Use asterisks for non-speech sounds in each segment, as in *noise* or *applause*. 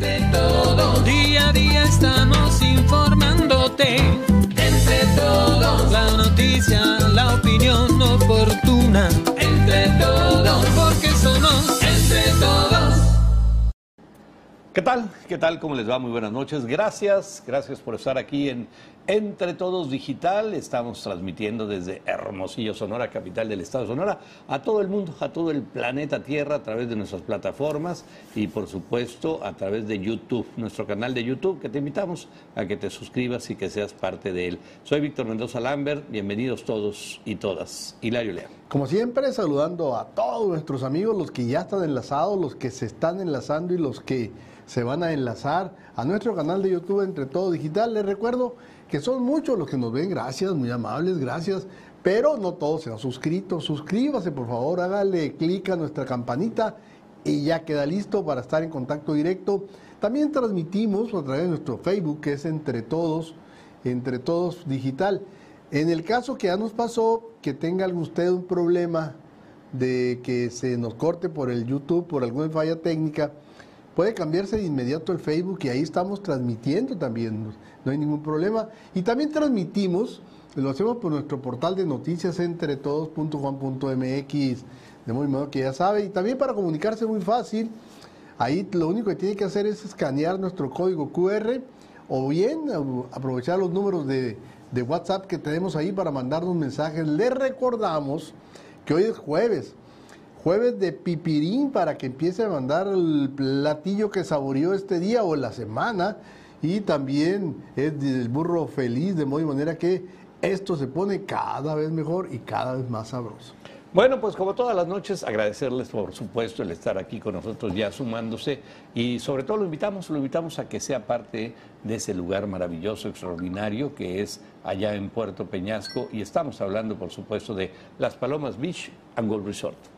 Entre todos. Día a día estamos informándote. Entre todos. La noticia, la opinión oportuna. Entre todos. Porque somos entre todos. ¿Qué tal? ¿Qué tal? ¿Cómo les va? Muy buenas noches. Gracias, gracias por estar aquí en Entre Todos Digital. Estamos transmitiendo desde Hermosillo, Sonora, capital del estado de Sonora, a todo el mundo, a todo el planeta Tierra a través de nuestras plataformas y por supuesto a través de YouTube, nuestro canal de YouTube, que te invitamos a que te suscribas y que seas parte de él. Soy Víctor Mendoza Lambert, bienvenidos todos y todas. Hilario León. Como siempre, saludando a todos nuestros amigos, los que ya están enlazados, los que se están enlazando y los que se van a enlazar a nuestro canal de YouTube Entre Todo Digital. Les recuerdo que son muchos los que nos ven, gracias, muy amables, gracias, pero no todos se han suscrito. Suscríbase, por favor, hágale clic a nuestra campanita y ya queda listo para estar en contacto directo. También transmitimos a través de nuestro Facebook, que es Entre Todos, Entre Todos Digital. En el caso que ya nos pasó, que tenga usted un problema de que se nos corte por el YouTube, por alguna falla técnica, puede cambiarse de inmediato el Facebook y ahí estamos transmitiendo también, no hay ningún problema. Y también transmitimos, lo hacemos por nuestro portal de noticias entretodos.com.mx, de modo que ya sabe, y también para comunicarse muy fácil, ahí lo único que tiene que hacer es escanear nuestro código QR o bien aprovechar los números de, de WhatsApp que tenemos ahí para mandarnos mensajes. Les recordamos que hoy es jueves jueves de pipirín para que empiece a mandar el platillo que saboreó este día o la semana. Y también es del burro feliz, de modo y manera que esto se pone cada vez mejor y cada vez más sabroso. Bueno, pues como todas las noches, agradecerles por supuesto el estar aquí con nosotros ya sumándose y sobre todo lo invitamos, lo invitamos a que sea parte de ese lugar maravilloso, extraordinario que es allá en Puerto Peñasco y estamos hablando por supuesto de Las Palomas Beach and Golf Resort.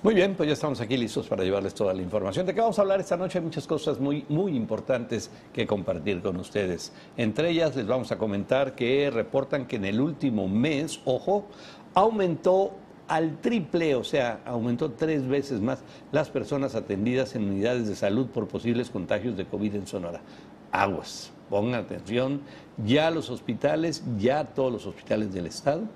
Muy bien, pues ya estamos aquí listos para llevarles toda la información. ¿De qué vamos a hablar esta noche? Hay muchas cosas muy, muy importantes que compartir con ustedes. Entre ellas les vamos a comentar que reportan que en el último mes, ojo, aumentó al triple, o sea, aumentó tres veces más las personas atendidas en unidades de salud por posibles contagios de COVID en Sonora. Aguas, pongan atención, ya los hospitales, ya todos los hospitales del Estado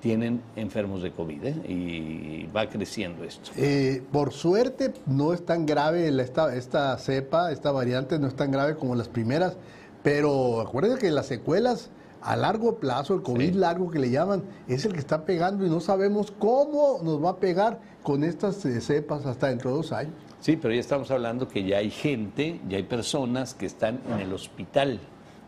tienen enfermos de COVID ¿eh? y va creciendo esto. Eh, por suerte no es tan grave esta, esta cepa, esta variante no es tan grave como las primeras, pero acuérdense que las secuelas a largo plazo, el COVID largo que le llaman, es el que está pegando y no sabemos cómo nos va a pegar con estas eh, cepas hasta dentro de dos años. Sí, pero ya estamos hablando que ya hay gente, ya hay personas que están en el hospital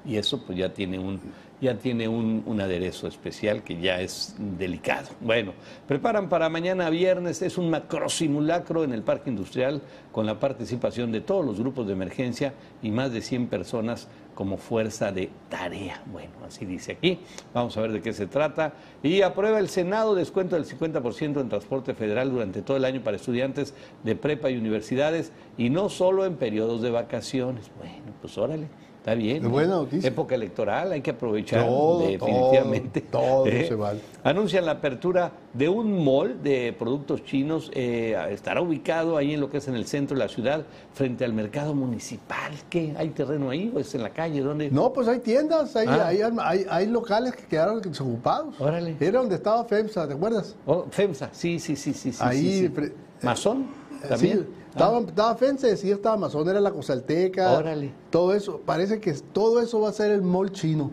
y eso pues ya tiene un ya tiene un, aderezo especial que ya es delicado. Bueno, preparan para mañana viernes, es un macro simulacro en el Parque Industrial con la participación de todos los grupos de emergencia y más de 100 personas como fuerza de tarea. Bueno, así dice aquí. Vamos a ver de qué se trata. Y aprueba el Senado descuento del 50% en transporte federal durante todo el año para estudiantes de prepa y universidades y no solo en periodos de vacaciones. Bueno, pues órale. Está bien. buena noticia. Época electoral, hay que aprovechar definitivamente. *laughs* Todo, ¿Eh? se vale. Anuncian la apertura de un mall de productos chinos. Eh, estará ubicado ahí en lo que es en el centro de la ciudad, frente al mercado municipal. ¿Qué? ¿Hay terreno ahí o es en la calle? ¿Dónde? No, pues hay tiendas, hay, ah. hay, hay, locales que quedaron desocupados. Órale. Era donde estaba FEMSA, ¿te acuerdas? Oh, FEMSA, sí, sí, sí, sí. Ahí. Sí, ¿Masón? ¿También? Estaba, ah. estaba Fence, decía, estaba Amazon, era la Cosalteca. Órale. Todo eso. Parece que todo eso va a ser el mall chino.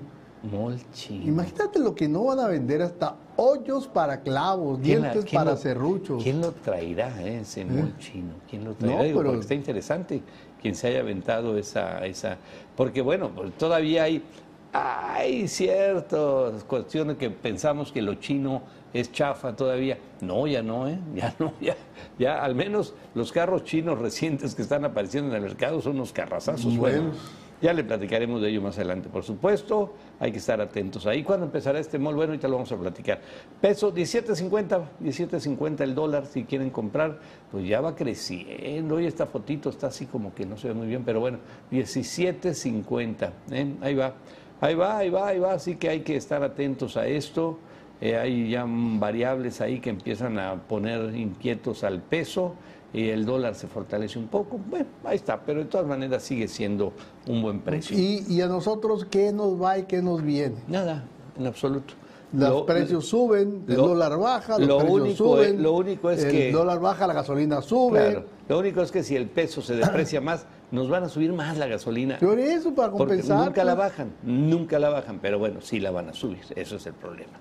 Mall chino. Imagínate lo que no van a vender hasta hoyos para clavos, dientes para serruchos. ¿Quién lo traerá, eh, ese mall chino? ¿Quién lo traerá? No, pero... está interesante quien se haya aventado esa, esa. Porque bueno, pues todavía hay Hay ciertas cuestiones que pensamos que lo chino es chafa todavía. No, ya no, ¿eh? *laughs* Ya no, ya, ya al menos los carros chinos recientes que están apareciendo en el mercado son unos carrazazos buenos. Buenos. Ya le platicaremos de ello más adelante, por supuesto. Hay que estar atentos ahí. ¿Cuándo empezará este mall? Bueno, ahorita lo vamos a platicar. Peso 17.50, 17.50 el dólar si quieren comprar. Pues ya va creciendo. Hoy esta fotito está así como que no se ve muy bien, pero bueno, 17.50. ¿eh? Ahí va. Ahí va, ahí va, ahí va. Así que hay que estar atentos a esto. Eh, hay ya variables ahí que empiezan a poner inquietos al peso y el dólar se fortalece un poco. Bueno, ahí está, pero de todas maneras sigue siendo un buen precio. Y, y a nosotros, ¿qué nos va y qué nos viene? Nada, en absoluto. Los Lo- precios suben, el lo- dólar baja, los lo precios único suben. es- lo único es el que- dólar baja, la gasolina sube. Claro. Lo único es que si el peso se deprecia más, nos van a subir más la gasolina. Por eso, para Porque compensar. nunca la pues. bajan, nunca la bajan, pero bueno, sí la van a subir, eso es el problema.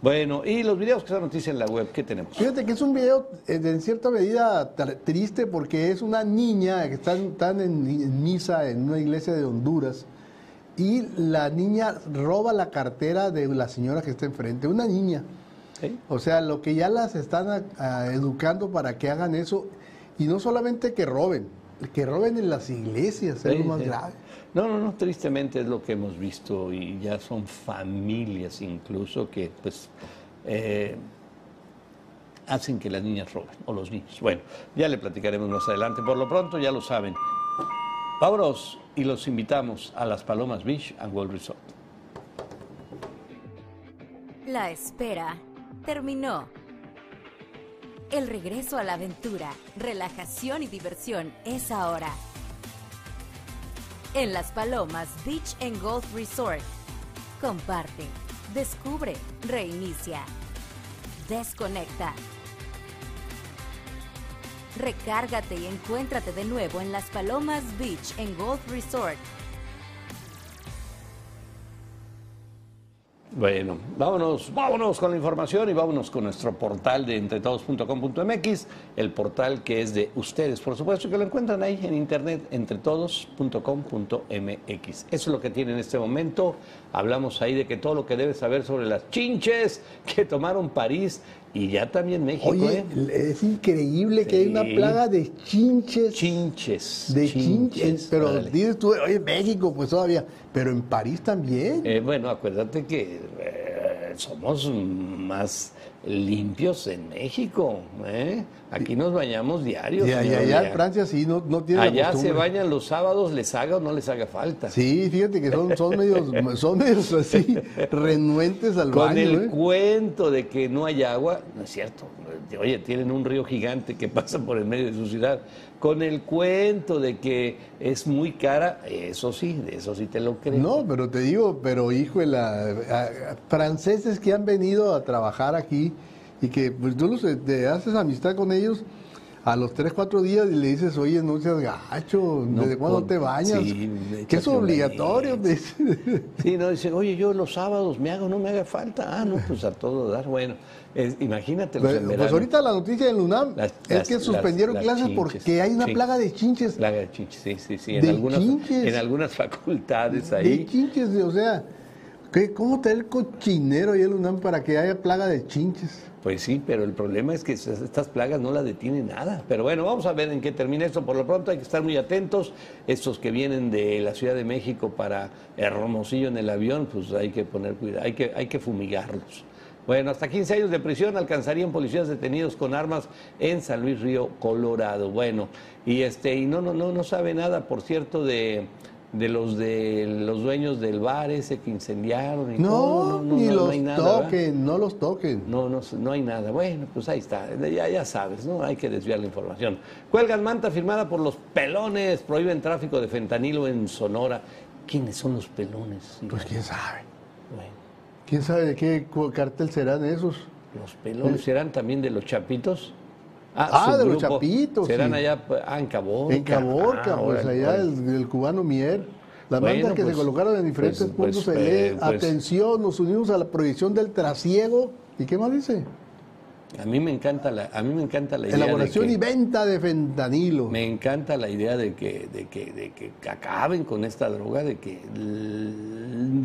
Bueno, y los videos que son noticia en la web, ¿qué tenemos? Fíjate que es un video eh, en cierta medida triste porque es una niña que están, están en, en misa en una iglesia de Honduras y la niña roba la cartera de la señora que está enfrente, una niña. ¿Sí? O sea, lo que ya las están a- a educando para que hagan eso y no solamente que roben, que roben en las iglesias, es lo más sí. grave. No, no, no, tristemente es lo que hemos visto y ya son familias incluso que pues eh, hacen que las niñas roben o los niños. Bueno, ya le platicaremos más adelante. Por lo pronto ya lo saben. Vámonos y los invitamos a las Palomas Beach and World Resort. La espera terminó. El regreso a la aventura, relajación y diversión es ahora. En Las Palomas Beach and Golf Resort. Comparte, descubre, reinicia, desconecta. Recárgate y encuéntrate de nuevo en Las Palomas Beach and Golf Resort. Bueno, vámonos, vámonos con la información y vámonos con nuestro portal de entretodos.com.mx, el portal que es de ustedes, por supuesto, que lo encuentran ahí en internet, entretodos.com.mx. Eso es lo que tiene en este momento. Hablamos ahí de que todo lo que debes saber sobre las chinches que tomaron París y ya también México, Oye, ¿eh? es increíble que hay una plaga de chinches. Chinches. De chinches, pero dices tú, oye, México, pues todavía, pero en París también. Eh, bueno, acuérdate que eh, somos más limpios en México. ¿eh? Aquí nos bañamos diarios. y allá, en. Francia sí, no, no tiene la Allá se bañan los sábados, les haga o no les haga falta. Sí, fíjate que son, son medios, *laughs* son medios así, renuentes al Con baño. el ¿eh? cuento de que no hay agua, no es cierto. Oye, tienen un río gigante que *laughs* pasa por el medio de su ciudad. Con el cuento de que es muy cara, eso sí, de eso sí te lo creo. No, pero te digo, pero hijo la a- a- franceses que han venido a trabajar aquí y que pues tú los, te haces amistad con ellos a los 3, 4 días y le dices, oye, no seas gacho, No, ¿desde cuándo pon- te bañas? sí, que es obligatorio. dice. *laughs* Sí, no, dicen, oye, yo los sábados me hago, no me haga falta. Ah, no, pues a todo dar. Bueno, es- imagínatelos en Pues, pues ahorita la noticia del UNAM Las- es las- que suspendieron las- las clases chinches, porque hay una sí. plaga de chinches. Plaga de chinches, sí, sí, sí. En, De algunas, chinches. en algunas *laughs* facultades De ahí. chinches, o sea, ¿qué, ¿cómo traer el cochinero ahí el UNAM para que haya plaga de chinches? Pues sí, pero el problema es que estas plagas no las detiene nada. Pero bueno, vamos a ver en qué termina esto. Por lo pronto hay que estar muy atentos. Estos que vienen de la Ciudad de México para Hermosillo en el avión, pues hay que poner cuidado, hay que, hay que fumigarlos. Bueno, hasta 15 años de prisión alcanzarían policías detenidos con armas en San Luis Río, Colorado. Bueno, y este y no no no no sabe nada, por cierto, de de los de los dueños del bar ese que incendiaron y No, todo. ni no, los hay nada, ¿verdad? toquen, no los toquen. No, no, no hay nada. Bueno, pues ahí está. Ya, ya sabes, ¿no? Hay que desviar la información. Cuelgan manta firmada por los pelones. Prohíben tráfico de fentanilo en Sonora. ¿Quiénes son los pelones? Pues quién sabe. Bueno, ¿Quién sabe de qué cartel serán esos? los pelones serán también de los chapitos. Ah, de los chapitos, Serán sí. allá, pues, ah, en Caborca. En Caborca, Ah, pues allá el, el cubano Mier. Las Bueno, mantas que pues, se colocaron en diferentes pues, puntos pues, se lee, pues- atención, nos unimos a la prohibición del trasiego. ¿Y qué más dice? A mí me encanta la, a mí me encanta la idea Elaboración de y venta de fentanilo. Me encanta la idea de que, de que, de que acaben con esta droga, de que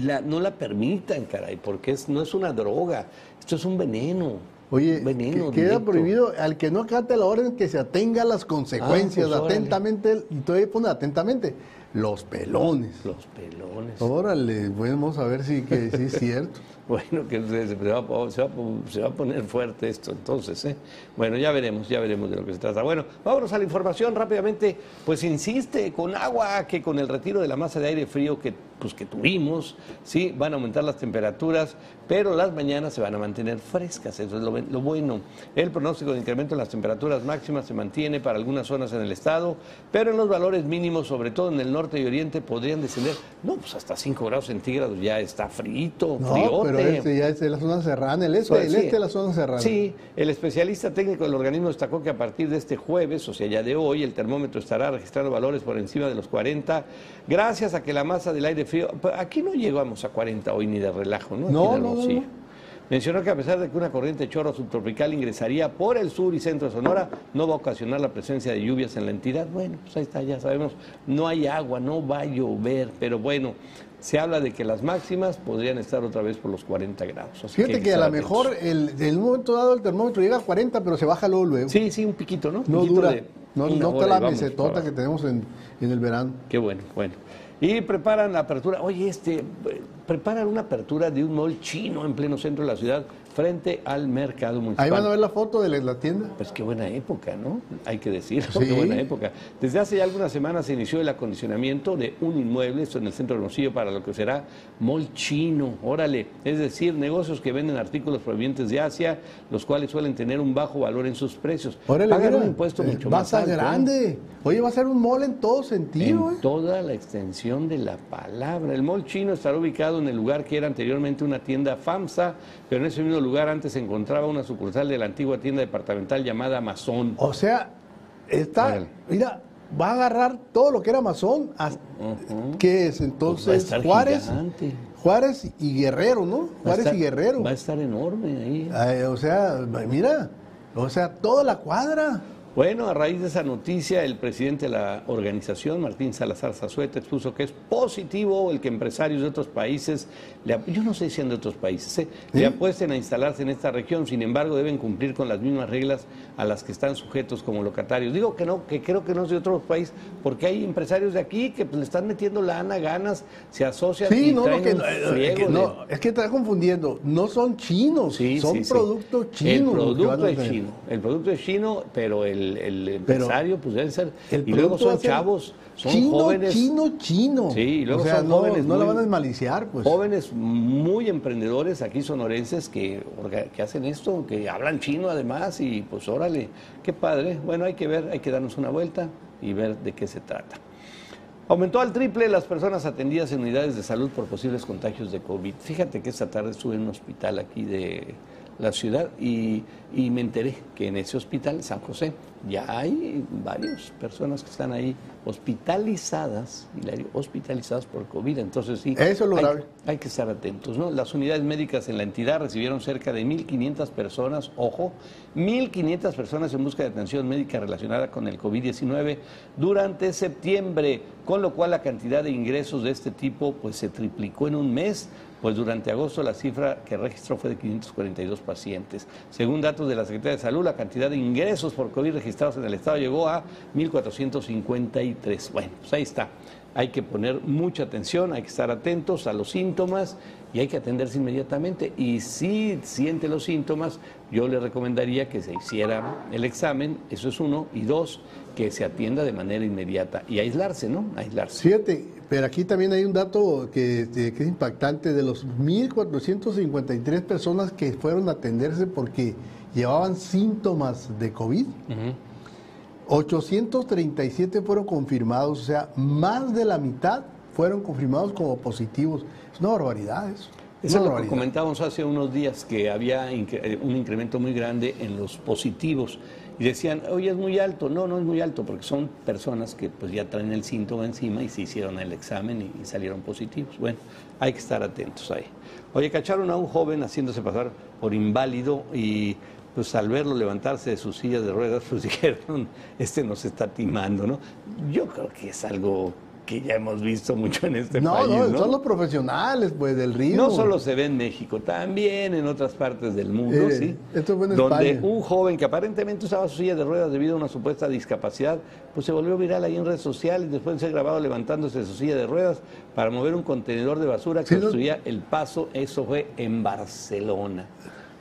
la- no la permitan, caray, porque es, no es una droga, esto es un veneno. Oye, veneno que- queda directo. prohibido al que no acate la orden que se atenga a las consecuencias Ah, pues, órale. atentamente, y todavía pone atentamente, los pelones. Los pelones. Órale, bueno, vamos a ver si, que, si es cierto. *laughs* Bueno, que se, se va, a- se va a- se va a poner fuerte esto entonces, ¿eh? Bueno, ya veremos, ya veremos de lo que se trata. Bueno, vámonos a la información rápidamente. Pues insiste con agua que con el retiro de la masa de aire frío que, pues, que tuvimos, sí, van a aumentar las temperaturas, pero las mañanas se van a mantener frescas, eso es lo, bueno. El pronóstico de incremento en las temperaturas máximas se mantiene para algunas zonas en el estado, pero en los valores mínimos, sobre todo en el norte y oriente, podrían descender, no, pues hasta 5 grados centígrados ya está frito, No, friote. Pero este ya es de la zona serrana, el este, Pues, el sí. este de la zona serrana. Sí, el especialista técnico del organismo destacó que a partir de este jueves, o sea, ya de hoy, el termómetro estará registrando valores por encima de los 40, gracias a que la masa del aire frío, pues, aquí no llegamos a 40 hoy ni de relajo, ¿no? Aquí No, no, no. Mencionó que a pesar de que una corriente chorro subtropical ingresaría por el sur y centro de Sonora, no va a ocasionar la presencia de lluvias en la entidad. Bueno, pues ahí está, ya sabemos, no hay agua, no va a llover, pero bueno, se habla de que las máximas podrían estar otra vez por los 40 grados. así Fíjate que a lo mejor el, en un momento dado el termómetro llega a 40, pero se baja luego. luego. Sí, sí, un piquito, ¿no? no Piquito dura, de no, no está la mesetota que tenemos en, en el verano. Qué bueno, bueno. Y preparan la apertura, oye, este, preparan una apertura de un mall chino en pleno centro de la ciudad frente al mercado municipal. Ahí van a ver la foto de la, tienda. Pues qué buena época, ¿no? Hay que decirlo, Sí. qué buena época. Desde hace ya algunas semanas se inició el acondicionamiento de un inmueble, esto en el centro de Hermosillo, para lo que será mall chino, órale. Es decir, negocios que venden artículos provenientes de Asia, los cuales suelen tener un bajo valor en sus precios. Órale, Pagan mira, un impuesto eh, mucho va a más ser alto. ¿eh? grande. Oye, va a ser un mall en todo sentido. En ¿eh? toda la extensión de la palabra. El mall chino estará ubicado en el lugar que era anteriormente una tienda FAMSA, pero en ese mismo lugar antes se encontraba una sucursal de la antigua tienda departamental llamada Amazon. O sea, está, Órale. mira, va a agarrar todo lo que era Amazon. hasta- ¿Qué es Pues entonces? estar Juárez, gigante. Juárez y Guerrero, ¿no? Juárez estar- y Guerrero. Va a estar enorme ahí. Ay, o sea, mira, o sea, toda la cuadra. Bueno, a raíz de esa noticia, el presidente de la organización, Martín Salazar Zazueta, expuso que es positivo el que empresarios de otros países, le yo no sé si de otros países, ¿eh? le apuesten a instalarse en esta región, sin embargo deben cumplir con las mismas reglas a las que están sujetos como locatarios. Digo que no, que creo que no es de otro país, porque hay empresarios de aquí que pues, le están metiendo lana, ganas, se asocian Sí, y no, no, traen que, un no, eh, friego que no, es que está confundiendo. No son chinos, Sí, son sí, productos chinos. El que producto es chino. El producto es chino, pero el, el empresario, pues debe ser. El Y luego son chavos, son chino, jóvenes. Chino, chino. Sí, y luego o sea, son no, jóvenes no la van a desmaliciar, pues. Jóvenes muy emprendedores aquí sonorenses que, que hacen esto, que hablan chino además y pues órale, qué padre. Bueno, hay que ver, hay que darnos una vuelta y ver de qué se trata. Aumentó al triple las personas atendidas en unidades de salud por posibles contagios de COVID. Fíjate que esta tarde estuve en un hospital aquí de la ciudad y, y me enteré que en ese hospital, San José, ya hay varias personas que están ahí hospitalizadas, Hilario, hospitalizadas por COVID. Entonces sí, Eso es hay, hay que estar atentos. ¿no? Las unidades médicas en la entidad recibieron cerca de 1.500 personas, ojo, 1.500 personas en busca de atención médica relacionada con el COVID-19 durante septiembre, con lo cual la cantidad de ingresos de este tipo pues se triplicó en un mes. Pues durante agosto la cifra que registró fue de 542 pacientes. Según datos de la Secretaría de Salud, la cantidad de ingresos por COVID registrados en el Estado llegó a 1.453. Bueno, pues ahí está. Hay que poner mucha atención, hay que estar atentos a los síntomas y hay que atenderse inmediatamente. Y si siente los síntomas, yo le recomendaría que se hiciera el examen, eso es uno, y dos, que se atienda de manera inmediata y aislarse, ¿no? Aislarse. Fíjate, pero aquí también hay un dato que, que es impactante de los 1.453 personas que fueron a atenderse porque llevaban síntomas de COVID. 837 fueron confirmados, o sea, más de la mitad fueron confirmados como positivos. Es una barbaridad eso. Eso es Una lo que comentábamos hace unos días, que había incre- eh, un incremento muy grande en los positivos. Y decían, oye, es muy alto. No, no es muy alto, porque son personas que pues ya traen el síntoma encima y se hicieron el examen y, y salieron positivos. Bueno, hay que estar atentos ahí. Oye, cacharon a un joven haciéndose pasar por inválido y pues al verlo levantarse de su silla de ruedas, *laughs* pues dijeron, este nos está timando, ¿no? Yo creo que es algo que ya hemos visto mucho en este no, país. No, no, son los profesionales, pues, del río. No solo se ve en México, también en otras partes del mundo, Eh, ¿sí? esto fue en Donde España. un joven que aparentemente usaba su silla de ruedas debido a una supuesta discapacidad, pues se volvió viral ahí en redes sociales después de ser grabado levantándose de su silla de ruedas para mover un contenedor de basura que Sí, no- obstruía el paso. Eso fue en Barcelona.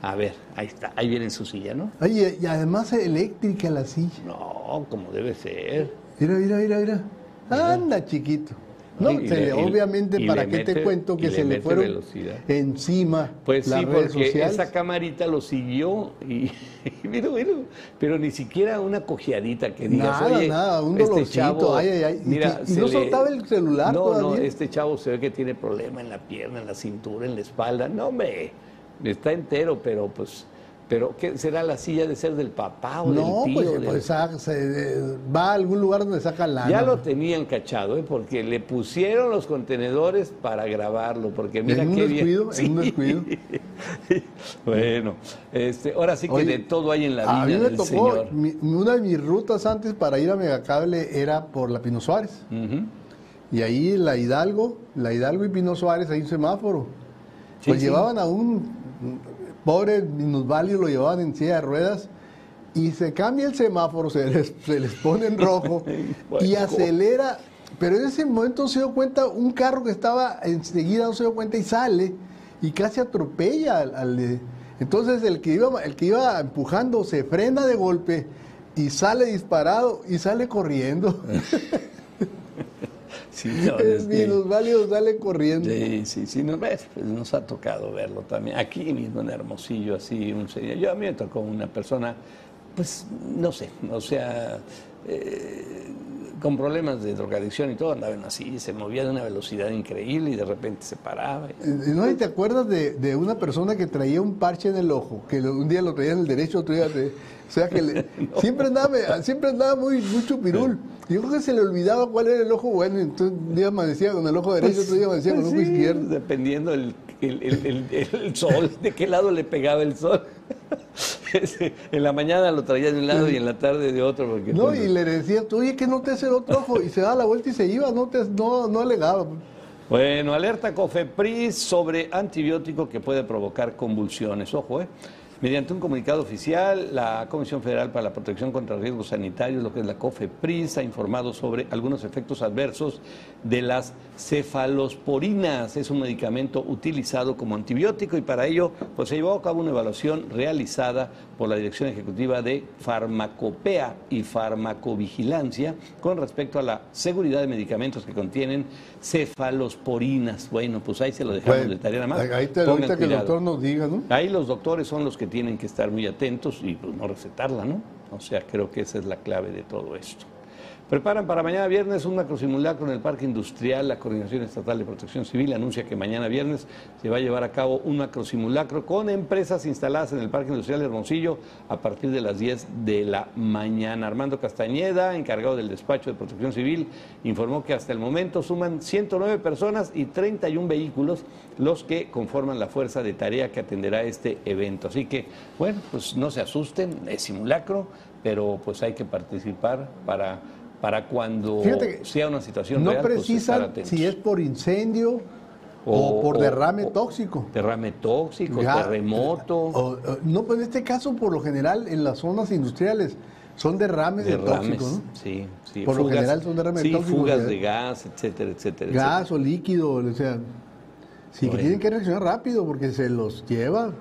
A ver, ahí está, ahí viene su silla, ¿no? Oye, y además eléctrica la silla. No, como debe ser. Mira, mira, mira, mira. Anda, chiquito. No, Y se le- le- y- obviamente, y ¿para qué te cuento que se le fueron velocidad. encima Pues las sí, redes porque sociales? esa camarita lo siguió y, *laughs* y mira, mira, pero ni siquiera una cojeadita que digas, Nada, oye, nada, un este dolorcito, chavo, ay, ay, ay, mira, y no le- soltaba el celular No, no, este chavo se ve que tiene problema en la pierna, en la cintura, en la espalda, no, hombre, está entero, pero pues, pero ¿qué será la silla de ser del papá o No, del tío? pues, del- pues, sa- se- eh, va a algún lugar donde saca lana. ya lo tenían cachado, ¿eh? porque le pusieron los contenedores para grabarlo, porque mira En un qué descuido, bien. en un descuido. *laughs* bueno, este, ahora sí que Oye, de todo hay en la a mí vida me del tocó, Señor. mi- una de mis rutas antes para ir a Megacable era por la Pino Suárez. Y ahí la Hidalgo, la Hidalgo y Pino Suárez, hay un semáforo. Sí, pues sí. llevaban a un pobre minusválido, lo llevaban en silla de ruedas y se cambia el semáforo, se les, se les pone en rojo *laughs* y acelera. Pero en ese momento se dio cuenta, un carro que estaba enseguida no se dio cuenta y sale y casi atropella al, al Entonces el que, iba, el que iba empujando se frena de golpe y sale disparado y sale corriendo. *laughs* Sí, no, *laughs* es que- minusválido sale corriendo. Sí, sí, sí, nos, ves, pues nos ha tocado verlo también. Aquí mismo en Hermosillo, así, un señor. Yo a mí me tocó una persona, pues, no sé, o sea, eh, con problemas de drogadicción y todo, andaban así, se movía de una velocidad increíble y de repente se paraba. Eh, ¿No ¿Y te acuerdas de, de una persona que traía un parche en el ojo? Que un día lo traía en el derecho, otro día... te- o sea, que le- *laughs* siempre, andaba, siempre andaba muy, muy chupirul. Yo creo que se le olvidaba cuál era el ojo bueno. Entonces un día amanecía con el ojo derecho, otro día amanecía con el Pues ojo sí, izquierdo. Dependiendo el, el, el- el- el sol, de qué lado le pegaba el sol. *laughs* En la mañana lo traía de un lado y en la tarde de otro. Porque, No, pues, y le decía, tú, oye, que no te hace el otro ojo. Y se daba la vuelta y se iba, no, te, no, no alegaba. Bueno, alerta COFEPRIS sobre antibiótico que puede provocar convulsiones. Ojo, ¿eh? Mediante un comunicado oficial, la Comisión Federal para la Protección contra Riesgos Sanitarios, lo que es la COFEPRIS, ha informado sobre algunos efectos adversos de las cefalosporinas. Es un medicamento utilizado como antibiótico y para ello pues, se llevó a cabo una evaluación realizada por la Dirección Ejecutiva de Farmacopea y Farmacovigilancia con respecto a la seguridad de medicamentos que contienen cefalosporinas. Bueno, pues ahí se lo dejamos Bueno, de tarea nada más. ahí te, ahorita que el doctor nos diga, ¿no? Ahí los doctores son los que tienen que estar muy atentos y pues, no recetarla, ¿no? O sea, creo que esa es la clave de todo esto. Preparan para mañana viernes un macrosimulacro en el Parque Industrial. La Coordinación Estatal de Protección Civil anuncia que mañana viernes se va a llevar a cabo un macrosimulacro con empresas instaladas en el Parque Industrial de Hermosillo a partir de las 10 de la mañana. Armando Castañeda, encargado del despacho de Protección Civil, informó que hasta el momento suman 109 personas y 31 vehículos los que conforman la fuerza de tarea que atenderá este evento. Así que, bueno, pues no se asusten, es simulacro, pero pues hay que participar para, para cuando sea una situación No real, pues, precisan si es por incendio o, por derrame o- tóxico. Derrame tóxico, Ya, terremoto. o- no, pues en este caso, por lo general, en las zonas industriales son derrames, de derrames, tóxico, ¿no? sí, sí. Por lo general son derrames sí, tóxicos, fugas de gas, etcétera, etcétera. Gas o líquido, o sea, sí que tienen que reaccionar rápido porque se los lleva.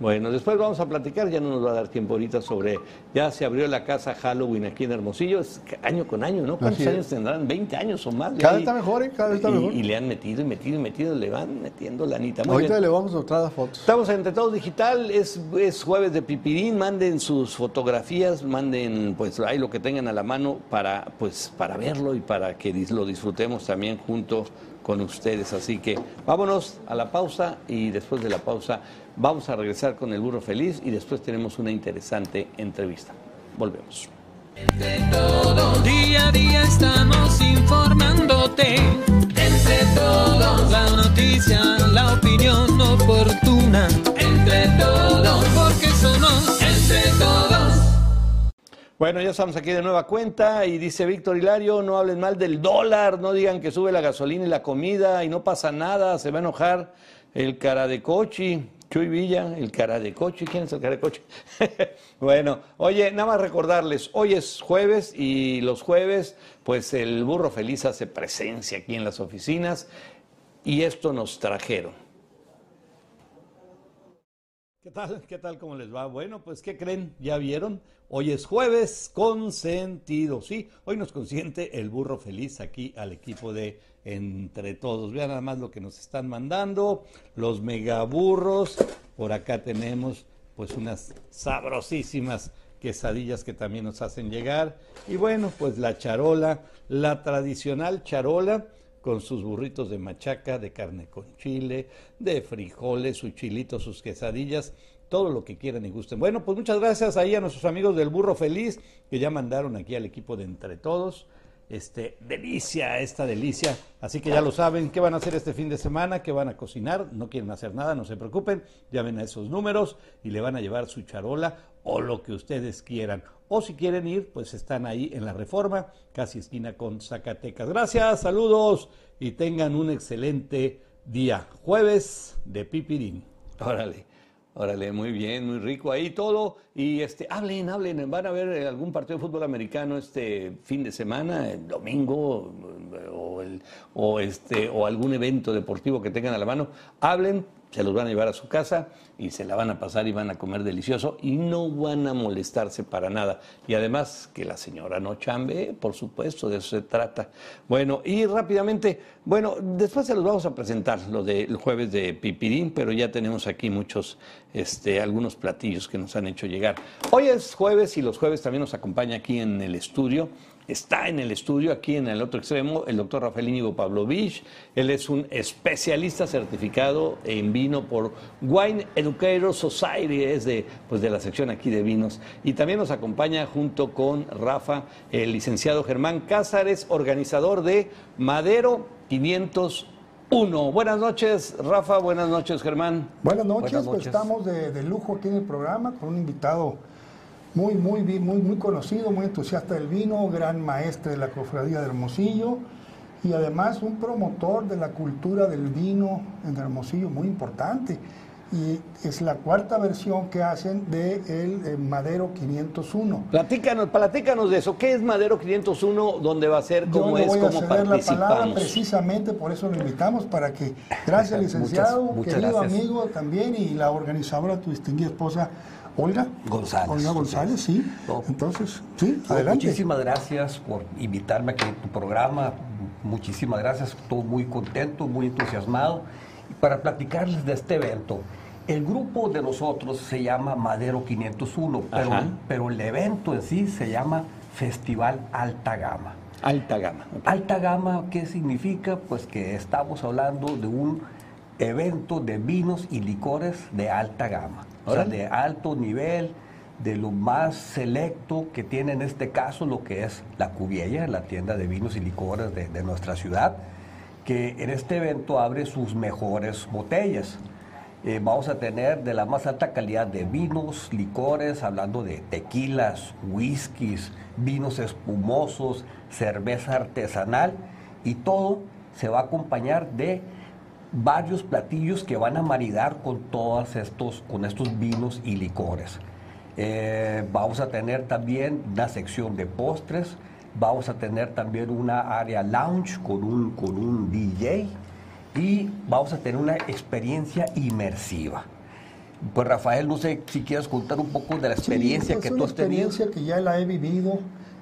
Bueno, después vamos a platicar, ya no nos va a dar tiempo ahorita sobre, ya se abrió la casa Halloween aquí en Hermosillo, es año con año, ¿no? ¿Cuántos Así es. años tendrán? ¿20 años o más? Cada vez está mejor, ¿eh? Cada vez está y, mejor. y le han metido y metido y metido, le van metiendo la anita. Muy Ahorita bien. le vamos a mostrar las fotos. Estamos en Entre Todos Digital, es, es jueves de pipirín, manden sus fotografías, manden pues ahí lo que tengan a la mano para pues para verlo y para que lo disfrutemos también junto con ustedes. Así que vámonos a la pausa y después de la pausa vamos a regresar con el burro feliz y después tenemos una interesante entrevista. Volvemos. Día a día estamos informándote. Entre todos, la noticia, la opinión oportuna. Entre todos, porque somos entre Bueno, ya estamos aquí de nueva cuenta y dice Víctor Hilario, no hablen mal del dólar, no digan que sube la gasolina y la comida y no pasa nada, se va a enojar el cara de cochi. Chuy Villa, el cara de coche. ¿Quién es el cara de coche? *laughs* bueno, oye, nada más recordarles, hoy es jueves y los jueves, pues el burro feliz hace presencia aquí en las oficinas y esto nos trajeron. ¿Qué tal? ¿Qué tal? ¿Cómo les va? Bueno, pues ¿qué creen? ¿Ya vieron? Hoy es jueves consentido. Sí, hoy nos consiente el burro feliz aquí al equipo de Entre Todos. Vean nada más lo que nos están mandando. Los megaburros. Por acá tenemos pues unas sabrosísimas quesadillas que también nos hacen llegar. Y bueno, pues la charola, la tradicional charola con sus burritos de machaca, de carne con chile, de frijoles, sus chilitos, sus quesadillas todo lo que quieran y gusten. Bueno, pues muchas gracias ahí a nuestros amigos del Burro Feliz que ya mandaron aquí al equipo de Entre Todos. Este, delicia, esta delicia. Así que ya lo saben, ¿qué van a hacer este fin de semana? ¿Qué van a cocinar? No quieren hacer nada, no se preocupen. Llamen a esos números y le van a llevar su charola o lo que ustedes quieran. O si quieren ir, pues están ahí en la Reforma, casi esquina con Zacatecas. Gracias, saludos y tengan un excelente día. Jueves de Pipirín. Órale. Órale, muy bien, muy rico ahí todo. Y este, hablen, hablen, van a ver algún partido de fútbol americano este fin de semana, el domingo, o, el, o, este, o algún evento deportivo que tengan a la mano. Hablen, se los van a llevar a su casa y se la van a pasar y van a comer delicioso y no van a molestarse para nada. Y además que la señora no chambe, por supuesto, de eso se trata. Bueno, y rápidamente, bueno, después se los vamos a presentar, lo del jueves de Pipirín, pero ya tenemos aquí muchos, este, algunos platillos que nos han hecho llegar. Hoy es jueves y los jueves también nos acompaña aquí en el estudio Está en el estudio aquí en el otro extremo el doctor Rafael Íñigo Pavlovich. Él es un especialista certificado en vino por Wine Educator Society, es de, pues de la sección aquí de vinos. Y también nos acompaña junto con Rafa el licenciado Germán Cázares, organizador de Madero 501. Buenas noches, Rafa. Buenas noches, Germán. Buenas noches. Pues estamos de, de lujo aquí en el programa con un invitado muy, muy, muy, muy conocido, muy entusiasta del vino, gran maestre de la cofradía de Hermosillo y además un promotor de la cultura del vino en Hermosillo muy importante. Y es la cuarta versión que hacen de el eh, Madero 501. Platícanos, platícanos de eso. ¿Qué es Madero 501? ¿Dónde va a ser? ¿Cómo Yo es? voy ¿Cómo a ceder la palabra precisamente, por eso lo invitamos, para que, gracias licenciado, Muchas- muchas querido gracias. amigo también y la organizadora, tu distinguida esposa, Olga. González. Olga González, sí. No. Entonces, sí, No, adelante. Muchísimas gracias por invitarme aquí a tu programa. Muchísimas gracias. Estoy muy contento, muy entusiasmado. Y para platicarles de este evento, el grupo de nosotros se llama Madero 501, pero, Ajá. pero el evento en sí se llama Festival Alta Gama. Alta gama. Alta gama, ¿qué significa? Pues que estamos hablando de un evento de vinos y licores de alta gama, o sea, de alto nivel, de lo más selecto que tiene en este caso lo que es la Cubiella, la tienda de vinos y licores de, de nuestra ciudad, que en este evento abre sus mejores botellas. Eh, vamos a tener de la más alta calidad de vinos, licores, hablando de tequilas, whiskies, vinos espumosos, cerveza artesanal y todo se va a acompañar de varios platillos que van a maridar con todos estos, con estos vinos y licores. Eh, vamos a tener también una sección de postres, vamos a tener también una área lounge con un, con un DJ y vamos a tener una experiencia inmersiva. Pues Rafael, no sé si quieres contar un poco de la experiencia Sí, que es tú una has tenido. experiencia que ya la he vivido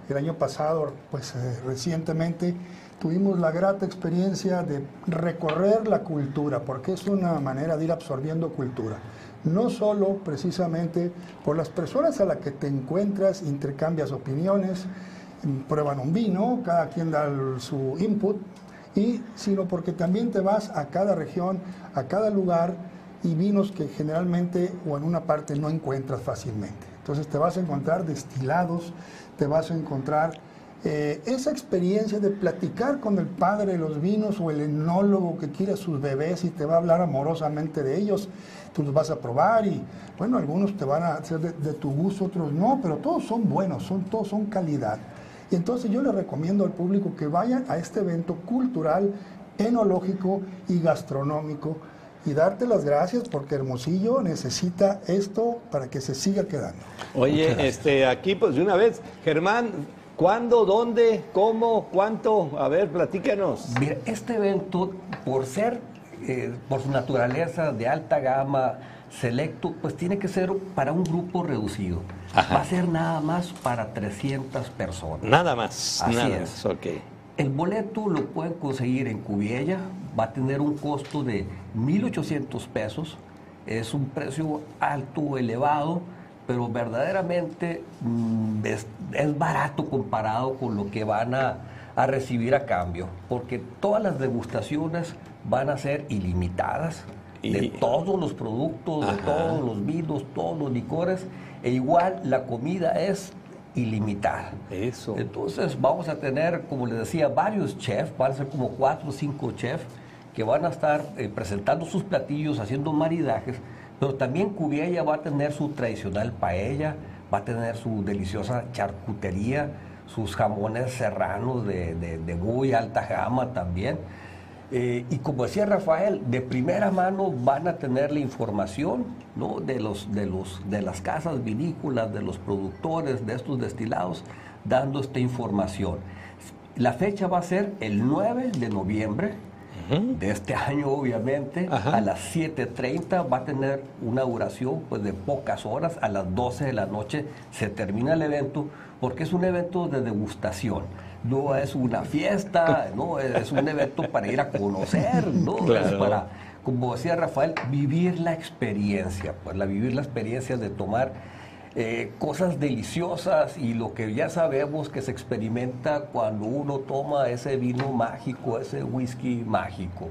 el año pasado, pues eh, recientemente tuvimos la grata experiencia de recorrer la cultura, porque es una manera de ir absorbiendo cultura. No solo precisamente por las personas a las que te encuentras, intercambias opiniones, prueban un vino, cada quien da su input, y sino porque también te vas a cada región, a cada lugar y vinos que generalmente o en una parte no encuentras fácilmente. Entonces te vas a encontrar destilados, te vas a encontrar eh, esa experiencia de platicar con el padre de los vinos o el enólogo que quiere a sus bebés y te va a hablar amorosamente de ellos, tú los vas a probar y bueno, algunos te van a hacer de, de tu gusto, otros no, pero todos son buenos, son, todos son calidad. Y entonces yo le recomiendo al público que vayan a este evento cultural, enológico y gastronómico y darte las gracias porque Hermosillo necesita esto para que se siga quedando. Oye, este, aquí pues de una vez, Germán, ¿cuándo, dónde, cómo, cuánto? A ver, platícanos. Mira, este evento, por ser, eh, por su naturaleza de alta gama, selecto, pues tiene que ser para un grupo reducido. Ajá. Va a ser nada más para 300 personas. Nada más. Así nada es. más, ok. El boleto lo pueden conseguir en Cubiella, va a tener un costo de 1.800 pesos, es un precio alto, elevado, pero verdaderamente mm, es, es barato comparado con lo que van a, a recibir a cambio, porque todas las degustaciones van a ser ilimitadas de Y- todos los productos, de Ajá. todos los vinos, todos los licores, e igual la comida es ilimitada. Eso. Entonces vamos a tener, como les decía, varios chefs, van a ser como cuatro o cinco chefs que van a estar eh, presentando sus platillos, haciendo maridajes, pero también Cubiella va a tener su tradicional paella, va a tener su deliciosa charcutería, sus jamones serranos de, de- muy alta gama también. Eh, y como decía Rafael, de primera mano van a tener la información ¿no? de, los, de, los, de las casas vinícolas, de los productores de estos destilados, dando esta información. La fecha va a ser el 9 de noviembre de este año, obviamente, Ajá. a las 7.30 va a tener una duración pues, de pocas horas, a las 12 de la noche se termina el evento, porque es un evento de degustación. No es una fiesta, no es un evento para ir a conocer, ¿no? Es para, como decía Rafael, vivir la experiencia, pues la vivir la experiencia de tomar eh, cosas deliciosas y lo que ya sabemos que se experimenta cuando uno toma ese vino mágico, ese whisky mágico.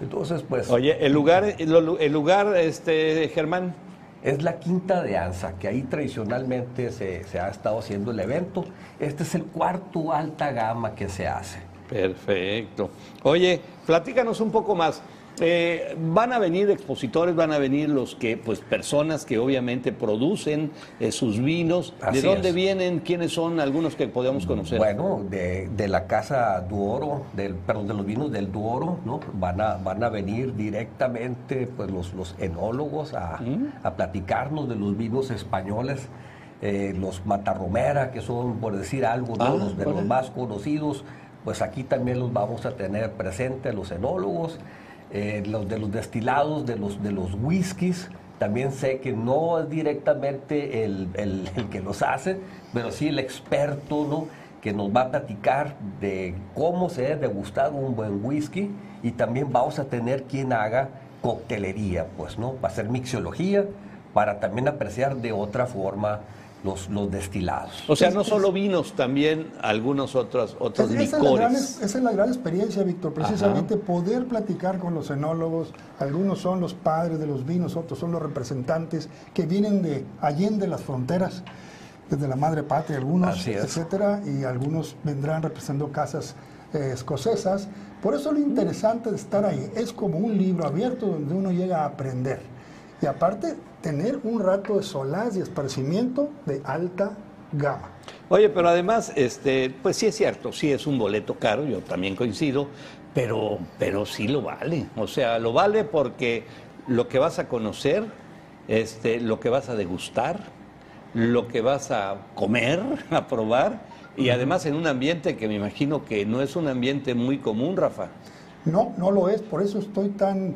Entonces, pues Oye, el lugar, el, lugar, este, Germán. es la Quinta de Anza, que ahí tradicionalmente se, se ha estado haciendo el evento. Este es el cuarto alta gama que se hace. Perfecto. Oye, platícanos un poco más. Eh, van a venir expositores, van a venir los que, pues, personas que obviamente producen eh, sus vinos. Así ¿De dónde es. vienen? ¿Quiénes son algunos que podemos conocer? Bueno, de, de la casa Duoro, del, perdón, de los vinos del Duoro, ¿no? Van a, van a venir directamente pues, los, los enólogos a, a platicarnos de los vinos españoles, eh, los Matarromera, que son, por decir algo, ¿no? Ah, los de los más conocidos, pues aquí también los vamos a tener presentes, los enólogos, eh, los de los destilados, de los, de los whiskies. También sé que no es directamente el, el- *laughs* que los hace, pero sí el experto, ¿no? que nos va a platicar de cómo se debe degustar un buen whisky y también vamos a tener quien haga coctelería, pues, ¿no? Va a ser mixología para también apreciar de otra forma los, los destilados. O sea, no solo vinos, también algunos otros, otros Es- esa, es la gran, licores. esa es la gran experiencia, Víctor, precisamente poder platicar con los enólogos. Algunos son los padres de los vinos, otros son los representantes que vienen de allende las fronteras, desde la madre patria, algunos, etcétera, y algunos vendrán representando casas eh, escocesas. Por eso lo interesante de estar ahí es como un libro abierto donde uno llega a aprender. Y aparte, tener un rato de solaz y esparcimiento de alta gama. Oye, pero además, este, pues sí es cierto, sí es un boleto caro, yo también coincido, pero, pero sí lo vale. O sea, lo vale porque lo que vas a conocer, este, lo que vas a degustar, lo que vas a comer, *laughs* a probar, y además en un ambiente que me imagino que no es un ambiente muy común, Rafa. No, no lo es, por eso estoy tan,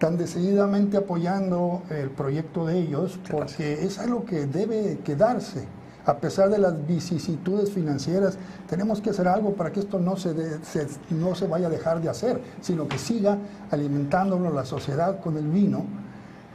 tan decididamente apoyando el proyecto de ellos, porque es algo que debe quedarse. A pesar de las vicisitudes financieras, tenemos que hacer algo para que esto no se, de- se- no se vaya a dejar de hacer, sino que siga alimentándonos la sociedad con el vino,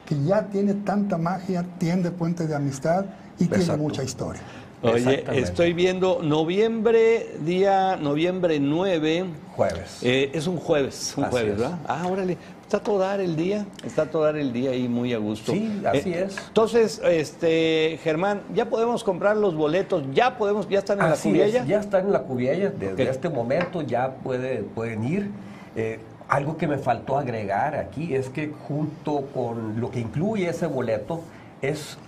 que ya tiene tanta magia, tiende puente de amistad y tiene mucha historia. Oye, estoy viendo noviembre, día noviembre 9, Jueves. Eh, es un jueves, un Así jueves, es. ¿verdad? Ah, órale. Está todo dar el día, está todo dar el día ahí muy a gusto. Sí, así Eh, es. Entonces, este, Germán, ya podemos comprar los boletos, ya podemos, ya están en Así la es, cubiella. ya están en la cubiella, desde este momento ya puede, pueden ir. Eh, algo que me faltó agregar aquí es que junto con lo que incluye ese boleto es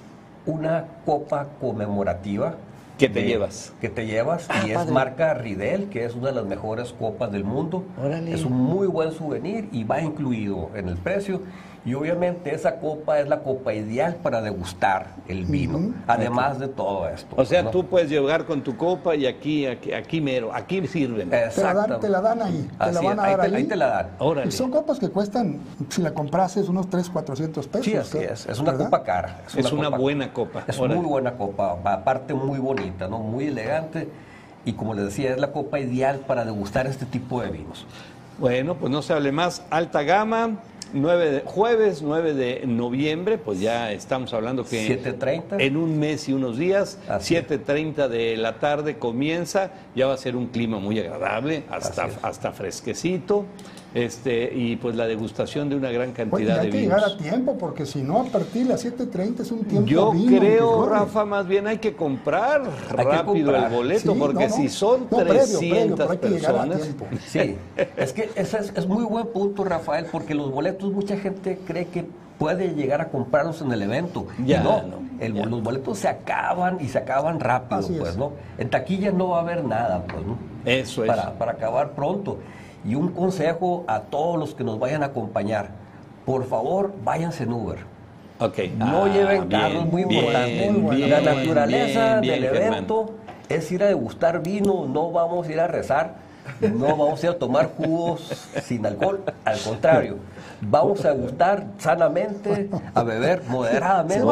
una copa conmemorativa. Que te llevas. Que te llevas Ah, y es padre. marca Ridel, que es una de las mejores copas del mundo. Órale. Es un muy buen souvenir y va incluido en el precio. Y obviamente esa copa es la copa ideal para degustar el vino, además de todo esto. O sea, ¿no? tú puedes llegar con tu copa y aquí, aquí, aquí mero, aquí sirven. Te la, dan, te la dan ahí, te la van es, a ahí, dar te, ahí te la dan. Órale. Son copas que cuestan, si la comprases, unos 3, 400 pesos. Sí, así es. Es una ¿verdad? copa cara. Es una copa- buena copa. Es Órale. muy buena copa. Aparte, muy bonita, ¿no? Muy elegante. Y como les decía, es la copa ideal para degustar este tipo de vinos. Bueno, pues no se hable más. Alta gama, 9 de- jueves 9 de noviembre, pues ya estamos hablando que 7:30. en un mes y unos días, Así es. 7.30 de la tarde comienza, ya va a ser un clima muy agradable, hasta, hasta fresquecito, este, y pues la degustación de una gran Oye, y cantidad hay de que llegar vinos. a tiempo, porque si no, a partir de las 7.30 es un tiempo Yo vino creo. Rafa, más bien hay que comprar rápido comprar. el boleto, Sí, porque no, no. si son No, previo, previo, 300 pero hay que llegar a personas, tiempo. *laughs* Sí, es que ese es, es muy buen punto, Rafael, porque los boletos mucha gente cree que puede llegar a comprarlos en el evento. Y Ya, no, no, el- ya. los boletos se acaban y se acaban rápido, Así pues, es. ¿no? En taquilla no va a haber nada, pues, ¿no? Eso es. Para, para acabar pronto. Y un consejo a todos los que nos vayan a acompañar, por favor, váyanse en Uber. Ok. No Ah, lleven carros muy bien, bueno. la naturaleza bien, del Germán. evento es ir a degustar vino, no vamos a ir a rezar, no vamos a ir a tomar jugos sin alcohol, al contrario, vamos a degustar sanamente, a beber moderadamente.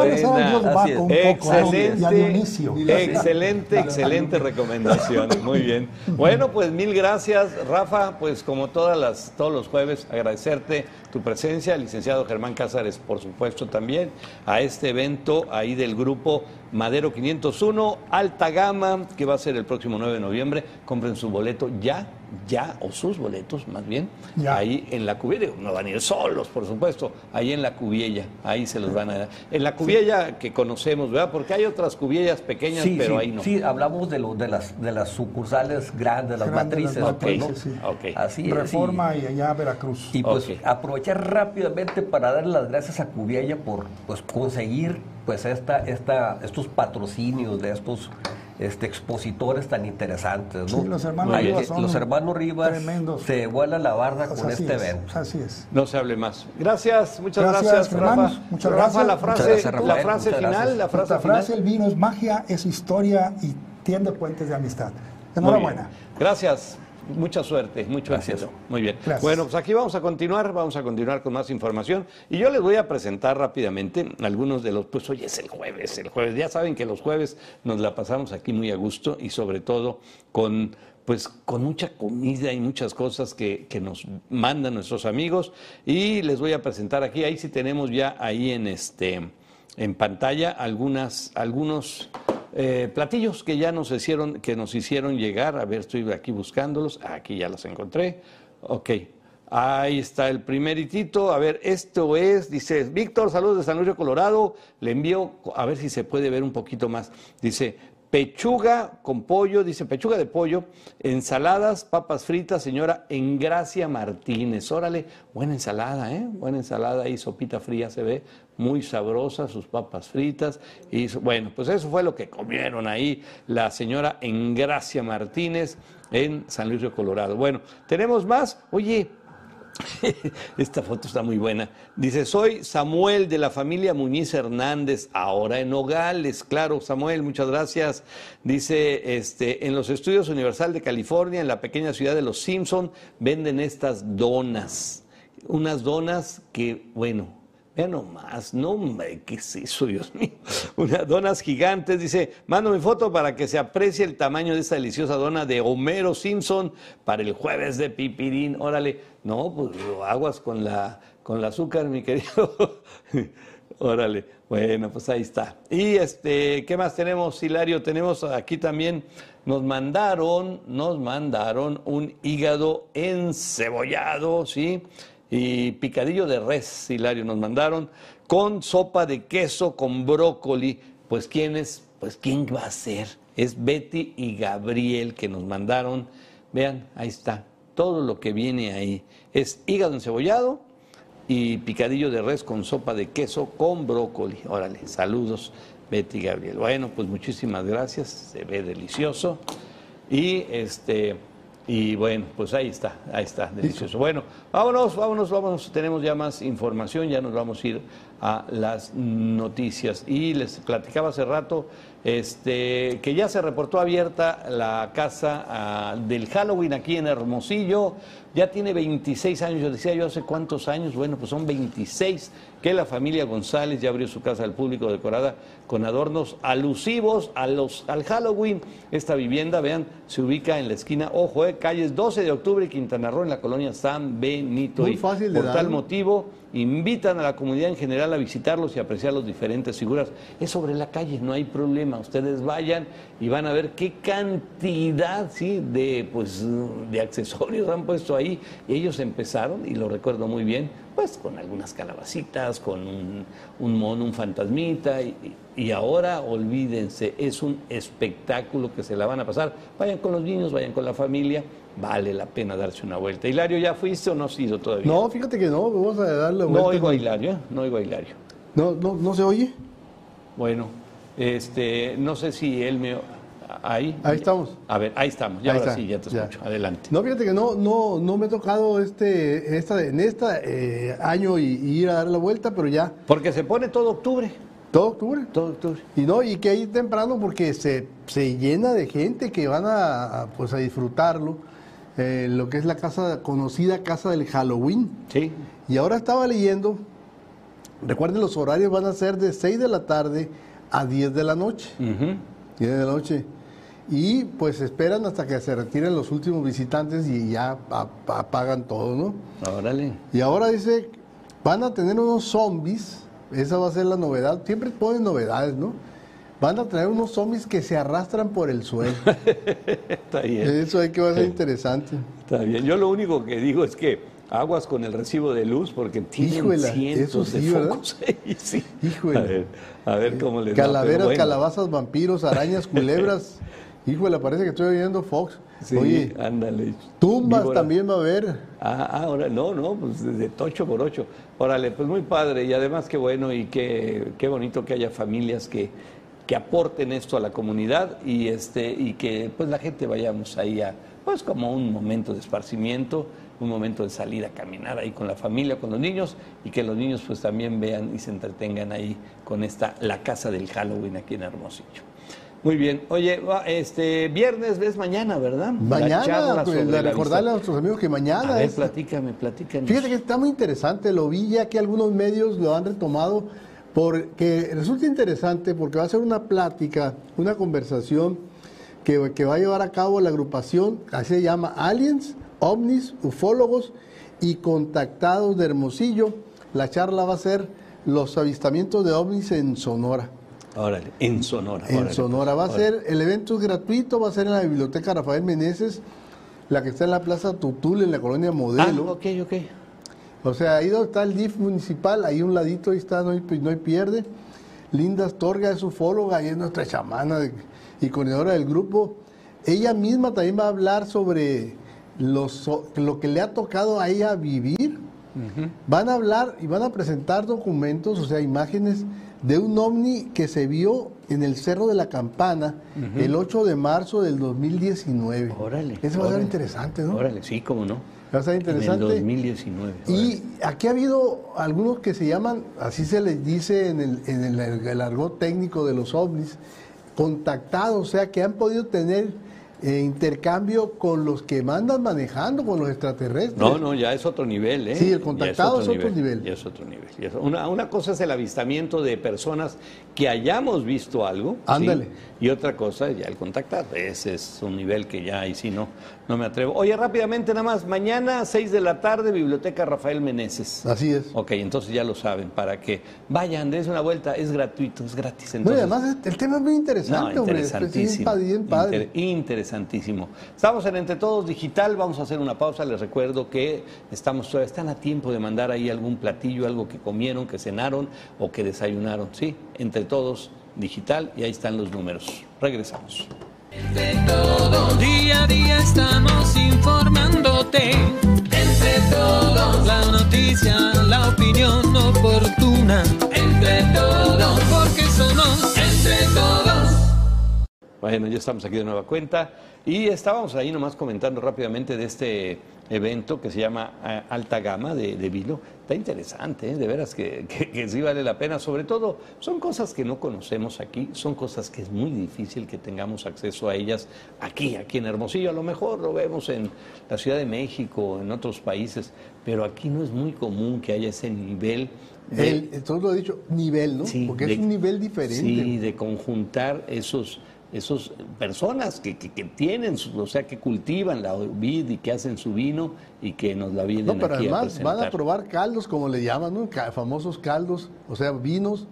Excelente, Y a Dionisio. excelente, excelente recomendación. Muy bien. Bueno, pues mil gracias, Rafa. Pues como todas las, todos los jueves, agradecerte tu presencia, licenciado Germán Cázares, por supuesto, también a este evento ahí del grupo Madero 501, alta gama, que va a ser el próximo 9 de noviembre. Compren su boleto ya, ya, o sus boletos más bien, Ya. ahí en la cubiella. No van a ir solos, por supuesto, ahí en la cubiella, ahí se los van a dar. En la cubiella que conocemos, ¿verdad? Porque hay otras cubillas pequeñas, Sí, pero sí, ahí no. sí, hablamos de, lo- de, las, de las sucursales grandes, las Grandes, matrices. las pues, ¿no? matrices, sí. Ok. Así es, Reforma y- y allá Veracruz. Y pues aprovechar rápidamente para darle las gracias a Cubiella por pues conseguir pues esta, esta, estos patrocinios de estos este, expositores tan interesantes. ¿no? Sí, los hermanos Ahí Rivas son los hermanos Rivas tremendos. se vuela la barda Pues con este es, evento. Así es. No se hable más. Gracias, muchas Gracias, gracias, hermanos. Rafa. Muchas Rafa, gracias. la Muchas frase, gracias, la Rafael. frase Muchas final, gracias. la frase La final. frase, el vino es magia, es historia y tiende puentes de amistad. Enhorabuena. Gracias. Mucha suerte, mucho Gracias. éxito. Muy bien. Gracias. Bueno, pues aquí vamos a continuar, vamos a continuar con más información. Y yo les voy a presentar rápidamente algunos de los, pues hoy es el jueves, el jueves. Ya saben que los jueves nos la pasamos aquí muy a gusto y sobre todo con pues con mucha comida y muchas cosas que, que nos mandan nuestros amigos. Y les voy a presentar aquí, ahí sí tenemos ya ahí en este en pantalla algunas, algunos eh, platillos que ya nos hicieron, que nos hicieron llegar. A ver, estoy aquí buscándolos. Aquí ya los encontré. Ok. Ahí está el primeritito. A ver, esto es, dice, Víctor, saludos de San Luis Colorado. Le envío, a ver si se puede ver un poquito más. Dice, pechuga con pollo, dice pechuga de pollo, ensaladas, papas fritas, señora Engracia Martínez. Órale, buena ensalada, ¿eh? Buena ensalada y sopita fría se ve, muy sabrosa, sus papas fritas. Y bueno, pues eso fue lo que comieron ahí la señora Engracia Martínez en San Luis de Colorado. Bueno, tenemos más. Oye, *laughs* esta foto está muy buena. Dice, soy Samuel de la familia Muñiz Hernández, ahora en Nogales. Claro, Samuel, muchas gracias. Dice, este, en los estudios Universal de California, en la pequeña ciudad de Los Simpson, venden estas donas. Unas donas que, bueno, Vean nomás, no hombre, ¿qué es eso, Dios mío? *laughs* Unas donas gigantes, dice, mando mi foto para que se aprecie el tamaño de esta deliciosa dona de Homero Simpson para el jueves de pipirín. Órale, no, pues aguas con la, con el azúcar, mi querido. *laughs* Órale, bueno, pues ahí está. Y este, ¿qué más tenemos, Hilario? Tenemos aquí también, nos mandaron, nos mandaron un hígado encebollado, ¿sí? Y picadillo de res, Hilario, nos mandaron, con sopa de queso con brócoli. Pues quién es, pues quién va a ser. Es Betty y Gabriel que nos mandaron. Vean, ahí está, todo lo que viene ahí. Es hígado encebollado y picadillo de res con sopa de queso con brócoli. Órale, saludos, Betty y Gabriel. Bueno, pues muchísimas gracias, se ve delicioso. Y este y bueno, pues ahí está, ahí está, delicioso. Bueno, vámonos, vámonos, vámonos. Tenemos ya más información, ya nos vamos a ir a las noticias. Y les platicaba hace rato este, que ya se reportó abierta la casa ah, del Halloween aquí en Hermosillo. Ya tiene 26 años, yo decía yo hace cuántos años, bueno, pues son 26 que la familia González ya abrió su casa al público decorada con adornos alusivos a los, al Halloween. Esta vivienda, vean, se ubica en la esquina, ojo, eh, calles 12 de octubre Quintana Roo en la colonia San Benito. Muy fácil de por tal motivo invitan a la comunidad en general a visitarlos y apreciar las diferentes figuras. Es sobre la calle, no hay problema. Ustedes vayan y van a ver qué cantidad ¿sí? de, pues, de accesorios han puesto ahí. Y ellos empezaron, y lo recuerdo muy bien, pues con algunas calabacitas, con un, un mono, un fantasmita. Y, y ahora olvídense, es un espectáculo que se la van a pasar. Vayan con los niños, vayan con la familia. Vale la pena darse una vuelta. Hilario, ¿ya fuiste o no has ido todavía? No, fíjate que no, vamos a darle No vuelta. oigo a Hilario, ¿eh? no oigo a Hilario. No, no, no se oye. Bueno, este, no sé si él me... Ahí. Ahí estamos. A ver, ahí estamos. Ya Ahí ahora está, sí, ya te ya. escucho. Adelante. No, fíjate que no, no, no me ha tocado este, esta, en este año y, y ir a dar la vuelta, pero ya, Porque se pone todo octubre. todo octubre. Todo octubre. Y no, y que ahí temprano porque se, se llena de gente que van a, a, pues, a disfrutarlo. eh, lo que es la casa, conocida casa del Halloween. Sí. Y ahora estaba leyendo, recuerden los horarios van a ser de 6 de la tarde a 10 de la noche. Ujú. 10 de la noche. Y pues esperan hasta que se retiren los últimos visitantes y ya apagan todo, ¿no? Órale. Y ahora dice, van a tener unos zombies, esa va a ser la novedad, siempre ponen novedades, ¿no? Van a traer unos zombies que se arrastran por el suelo. *laughs* Está bien. Eso hay que va a ser interesante. Está bien. Yo lo único que digo es que aguas con el recibo de luz porque tienen cientos sí, de focos *laughs* sí. Híjole. A ver, a ver cómo les va, Calaveras, bueno. calabazas, vampiros, arañas, *laughs* culebras. Híjole, parece que estoy oyendo Fox. Sí, Oye, ándale. tumbas Víbora. también va a haber. Ah, ah, ahora no, no, pues de tocho por ocho. Órale, pues muy padre y además qué bueno y qué, qué bonito que haya familias que, que aporten esto a la comunidad y este y que pues la gente vayamos ahí a pues como un momento de esparcimiento, un momento de salir a caminar ahí con la familia, con los niños y que los niños pues también vean y se entretengan ahí con esta la casa del Halloween aquí en Hermosillo. Muy bien. Oye, este viernes es mañana, ¿verdad? Mañana, pues, la- recordarle a nuestros amigos que mañana A ver, es- platícame, platícanos. Fíjate que está muy interesante, lo vi ya que algunos medios lo han retomado, porque resulta interesante porque va a ser una plática, una conversación que, que va a llevar a cabo la agrupación, así se llama Aliens, OVNIs, Ufólogos y Contactados de Hermosillo. La charla va a ser los avistamientos de OVNIs en Sonora. Órale, en Sonora. En órale, Sonora va a órale. ser, el evento es gratuito, va a ser en la Biblioteca Rafael Meneses, la que está en la Plaza Tutul, en la colonia Ah, Modelo. ok, ok. O sea, ahí donde está el DIF municipal, ahí un ladito, ahí está, no hay, no hay pierde. Linda Astorga es ufóloga, ella es nuestra chamana de- y coordinadora del grupo. Ella misma también va a hablar sobre los, lo que le ha tocado a ella vivir. Van a hablar y van a presentar documentos, o sea, imágenes de un ovni que se vio en el Cerro de la Campana el 8 de marzo del 2019. Órale. Eso va a ser interesante, ¿no? Órale, sí, cómo no. Va a ser interesante. En el 2019. Y aquí ha habido algunos que se llaman, así se les dice en el, en el, el argot técnico de los ovnis, contactados, o sea, que han podido tener eh, intercambio con los que mandan manejando, con los extraterrestres. No, no, ya es otro nivel, ¿eh? Sí, el contactado es otro nivel. Ya es otro nivel. ya es- una, una cosa es el avistamiento de personas que hayamos visto algo. ¿sí? Y otra cosa ya el contactar. Ese es un nivel que ya ahí sí no, no me atrevo. Oye, rápidamente nada más. Mañana, 6 de la tarde, Biblioteca Rafael Meneses. Así es. Ok, entonces ya lo saben, para que vayan, des una vuelta, es gratuito, es gratis. No, y Entonces, además el tema es muy interesante, no, hombre. es- es bien interesantísimo. padre, bien padre. Inter- interesantísimo. interesantísimo. Estamos en Entre Todos Digital, vamos a hacer una pausa. Les recuerdo que estamos todavía, están a tiempo de mandar ahí algún platillo, algo que comieron, que cenaron o que desayunaron. Sí, Entre Todos Digital y ahí están los números. Regresamos. Entre todos, día a día estamos informándote. Entre todos, la noticia, la opinión oportuna. Entre todos, Bueno, ya estamos aquí de nueva cuenta y estábamos ahí nomás comentando rápidamente de este evento que se llama eh, Alta Gama de, de vino. Está interesante, ¿eh? de veras que, *laughs* que- que sí vale la pena. Sobre todo, son cosas que no conocemos aquí, son cosas que es muy difícil que tengamos acceso a ellas aquí, aquí en Hermosillo. A lo mejor lo vemos en la Ciudad de México, en otros países, pero aquí no es muy común que haya ese nivel de, El, entonces lo he dicho, nivel, ¿no? Sí, Porque de- es un nivel diferente. Sí, de conjuntar esos, esos personas que, que- que tienen, o sea, que cultivan la vid y que hacen su vino y que nos la vienen No, pero aquí a además van a probar caldos, como le llaman, ¿no? Famosos caldos, o sea, vinos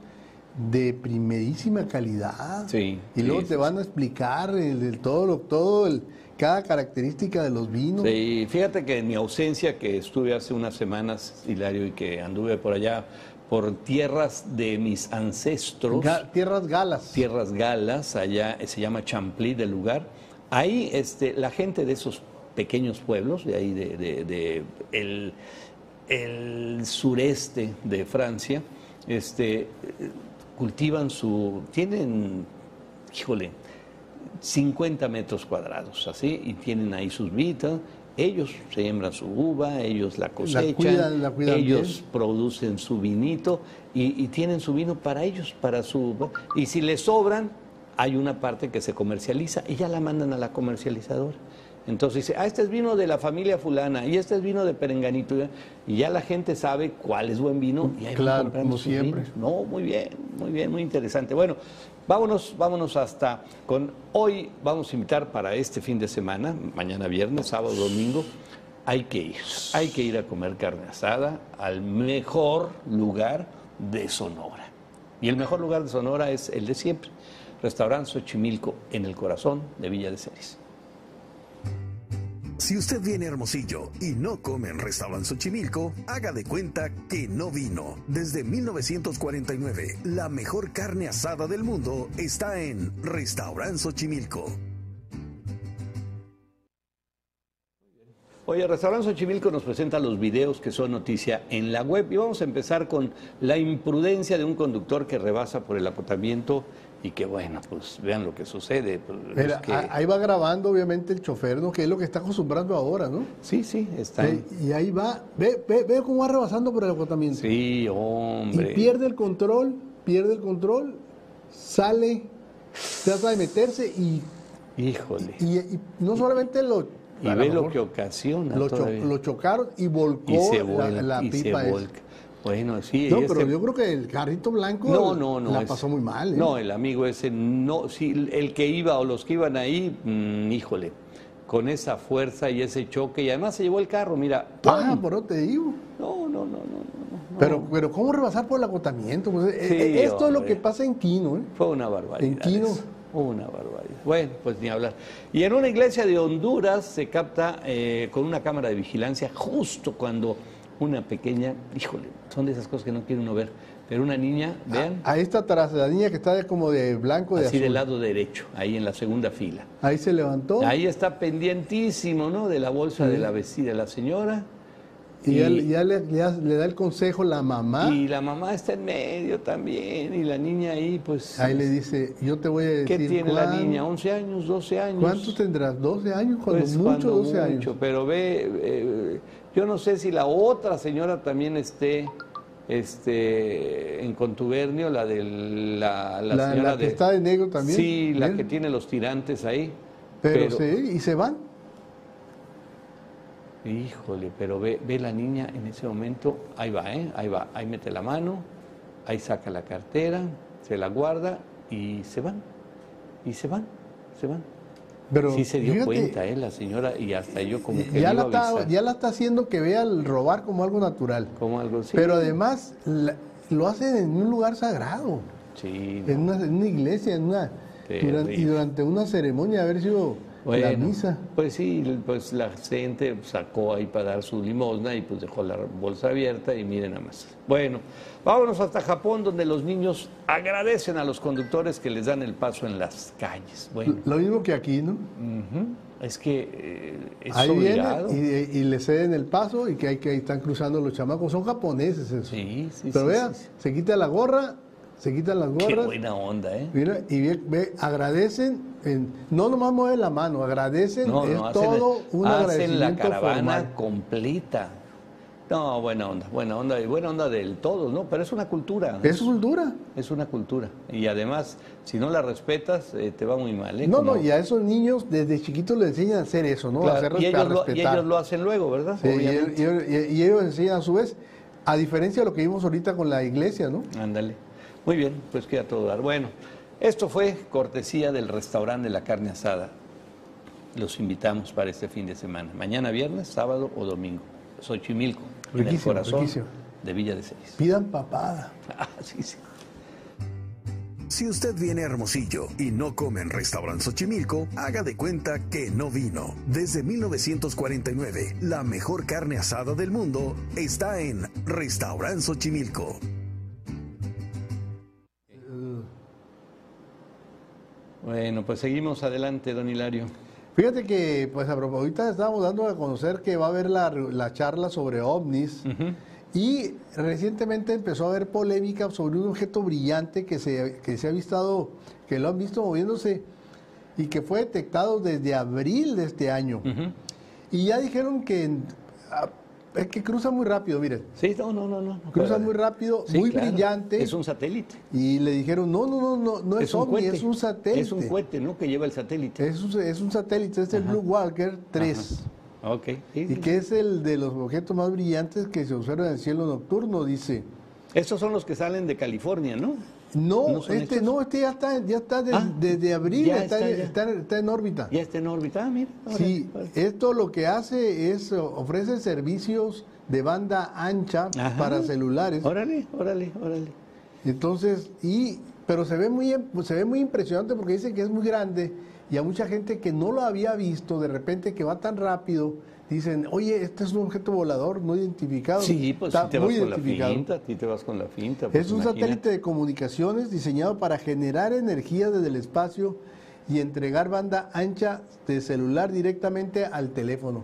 de primerísima calidad. Sí, Y luego sí, te van a explicar el, el todo, lo- todo el, cada característica de los vinos. Sí, fíjate que en mi ausencia, que estuve hace unas semanas, Hilario, y que anduve por allá, por tierras de mis ancestros. Ga- tierras galas. Tierras Galas, allá eh, se llama Champly del lugar. Ahí este, la gente de esos pequeños pueblos, de ahí de, de- de el, el sureste de Francia, este, cultivan su, tienen, híjole, 50 metros cuadrados, así, y tienen ahí sus vitas. Ellos siembran su uva, ellos la cosechan, cuidan- la cuidan ellos bien. producen su vinito y, y tienen su vino para ellos, para su... Y si les sobran, hay una parte que se comercializa y ya la mandan a la comercializadora. Entonces dice, ah, este es vino de la familia fulana y este es vino de Perenganito. Y ya la gente sabe cuál es buen vino y ahí Claro, como siempre. vinos. No, muy bien, muy bien, muy interesante. Bueno, vámonos, vámonos hasta con hoy vamos a invitar para este fin de semana, mañana viernes, sábado, domingo, hay que ir, hay que ir a comer carne asada al mejor lugar de Sonora. Y el mejor lugar de Sonora es el de siempre, Restaurante Xochimilco, en el corazón de Villa de Ceres. Si usted viene Hermosillo y no come en Restaurant Xochimilco, haga de cuenta que no vino. Desde 1949, la mejor carne asada del mundo está en Restaurant Xochimilco. Oye, Restaurante Xochimilco nos presenta los videos que son noticia en la web y vamos a empezar con la imprudencia de un conductor que rebasa por el acotamiento y que bueno, pues vean lo que sucede. pues, Mira, es que- ahí va grabando obviamente el chofer, ¿no? Que es lo que está acostumbrando ahora, ¿no? Sí, sí, está. Sí, y ahí va, ve, ve, ve cómo va rebasando por el acotamiento. Sí, Y hombre. pierde el control, pierde el control, sale, trata de meterse y, Híjole. y- y no solamente lo... Y ve lo lo que ocasiona. lo, cho- todavía. lo chocaron y volcó y se la- la, y se pipa esa. volca. Bueno, sí. No, pero este- yo creo que el carrito blanco No, no, no. la es- pasó muy mal. ¿eh? No, el amigo ese, no, sí, el que iba o los que iban ahí, mm, híjole, con esa fuerza y ese choque, y además se llevó el carro, mira. Ah, por eso te digo. No, no, no, no, no, no. Pero, pero ¿cómo rebasar por el agotamiento? Pues, eh, Sí, eh, esto es lo que pasa en Quino. ¿eh? Fue una barbaridad. En Quino. eso. Una barbaridad. Bueno, pues ni hablar. Y en una iglesia de Honduras se capta eh, con una cámara de vigilancia justo cuando una pequeña, híjole, son de esas cosas que no quiere uno ver, pero una niña, vean, Ahí está atrás, la niña que está como de blanco, de así azul. del lado derecho, ahí en la segunda fila. Ahí se levantó Ahí está pendientísimo, ¿no? De la bolsa de la vecina, de la señora. y ya, ya le, ya le da el consejo la mamá. Y la mamá está en medio también, y la niña ahí, pues. Ahí le dice, yo te voy a decir. ¿Qué tiene la niña? ¿11 años? ¿12 años? ¿Cuántos tendrás? ¿12 años? Cuando Pues, mucho, cuando 12 años. mucho, Pero ve, eh, yo no sé si la otra señora también esté este, en contubernio, la de la, la La- señora la que de- está de negro también. Sí, la Bien. que tiene los tirantes ahí. Pero, sí, y se van. Híjole, pero ve, ve la niña en ese momento, ahí va, ¿eh? Ahí va, ahí mete la mano, ahí saca la cartera, se la guarda y se van. Y se van, se van. Pero sí se dio fíjate, cuenta, ¿eh? La señora, y hasta yo como que ya, la está, ya la está haciendo que vea el robar como algo natural. como algo así. Pero además la- lo hacen en un lugar sagrado, Sí, en una, en una iglesia, en una, y durante una ceremonia, haber sido Bueno, misa. Pues sí, pues la gente sacó ahí para dar su limosna y pues dejó la bolsa abierta y miren nada más. Bueno, vámonos hasta Japón donde los niños agradecen a los conductores que les dan el paso en las calles. Bueno, Lo mismo que aquí, ¿no? es que eh, es Ahí obligado. vienen y, y le ceden el paso y que hay que ahí están cruzando los chamacos. Son japoneses eso. Sí, sí, Pero sí, vea, sí, sí. se quita la gorra, se quitan las Qué gorras. buena onda, ¿eh? Mira, y ve, ve, agradecen, en- no nomás mueven la mano, agradecen, No, es no, hacen, todo un hacen la caravana formal. completa. No, buena onda, buena onda y buena onda del todo, ¿no? Pero es una cultura. Es cultura. Es una cultura. Y además, si no la respetas, eh, te va muy mal. ¿eh? No, Como- no, y a esos niños desde chiquitos les enseñan a hacer eso, ¿no? Claro, a hacer y, ellos lo, y respetar. ellos lo hacen luego, ¿verdad? Sí, y, y- y ellos enseñan a su vez, a diferencia de lo que vimos ahorita con la iglesia, ¿no? Ándale. Muy bien, pues queda todo dar. Bueno, esto fue cortesía del restaurante de la carne asada. Los invitamos para este fin de semana. Mañana viernes, sábado o domingo. Xochimilco, en el Riquísimo, corazón riquísimo. de Villa de Celis. Pidan papada. *laughs* Ah, sí, sí. Si usted viene a Hermosillo y no come en Restaurant Xochimilco, haga de cuenta que no vino. Desde 1949, la mejor carne asada del mundo está en Restaurant Xochimilco. Bueno, pues seguimos adelante, don Hilario. Fíjate que, pues a propósito, estábamos dando a conocer que va a haber la, la charla sobre ovnis. Y recientemente empezó a haber polémica sobre un objeto brillante que se, que se ha visto, que lo han visto moviéndose y que fue detectado desde abril de este año. Y ya dijeron que es que cruza muy rápido, miren. Sí, no, no, no, no. Cruza muy rápido, Sí, muy claro. brillante. Es un satélite. Y le dijeron, no, no, no, no, no es, un ovni, es un satélite. Es un cohete, ¿no? Que lleva el satélite. Es un, es un satélite, es el Blue Walker 3. Ok. sí, Y sí. que es el de los objetos más brillantes que se observan en el cielo nocturno, dice. Estos son los que salen de California, ¿no? No, ¿No son este no, este ya está, ya está des- Ah, desde abril, está, está, en- ya. está en- está en órbita. Ya está en órbita. Ah, mira. Sí, esto lo que hace es ofrece servicios de banda ancha Ajá. para celulares. Órale, órale, órale. Entonces, y pero se ve muy se ve muy impresionante porque dice que es muy grande y a mucha gente que no lo había visto, de repente que va tan rápido, dicen, "Oye, este es un objeto volador no identificado." Sí, pues Está si te vas muy con la identificado. finta, ti te vas con la finta. pues, Es un imagínate. satélite de comunicaciones diseñado para generar energía desde el espacio y entregar banda ancha de celular directamente al teléfono.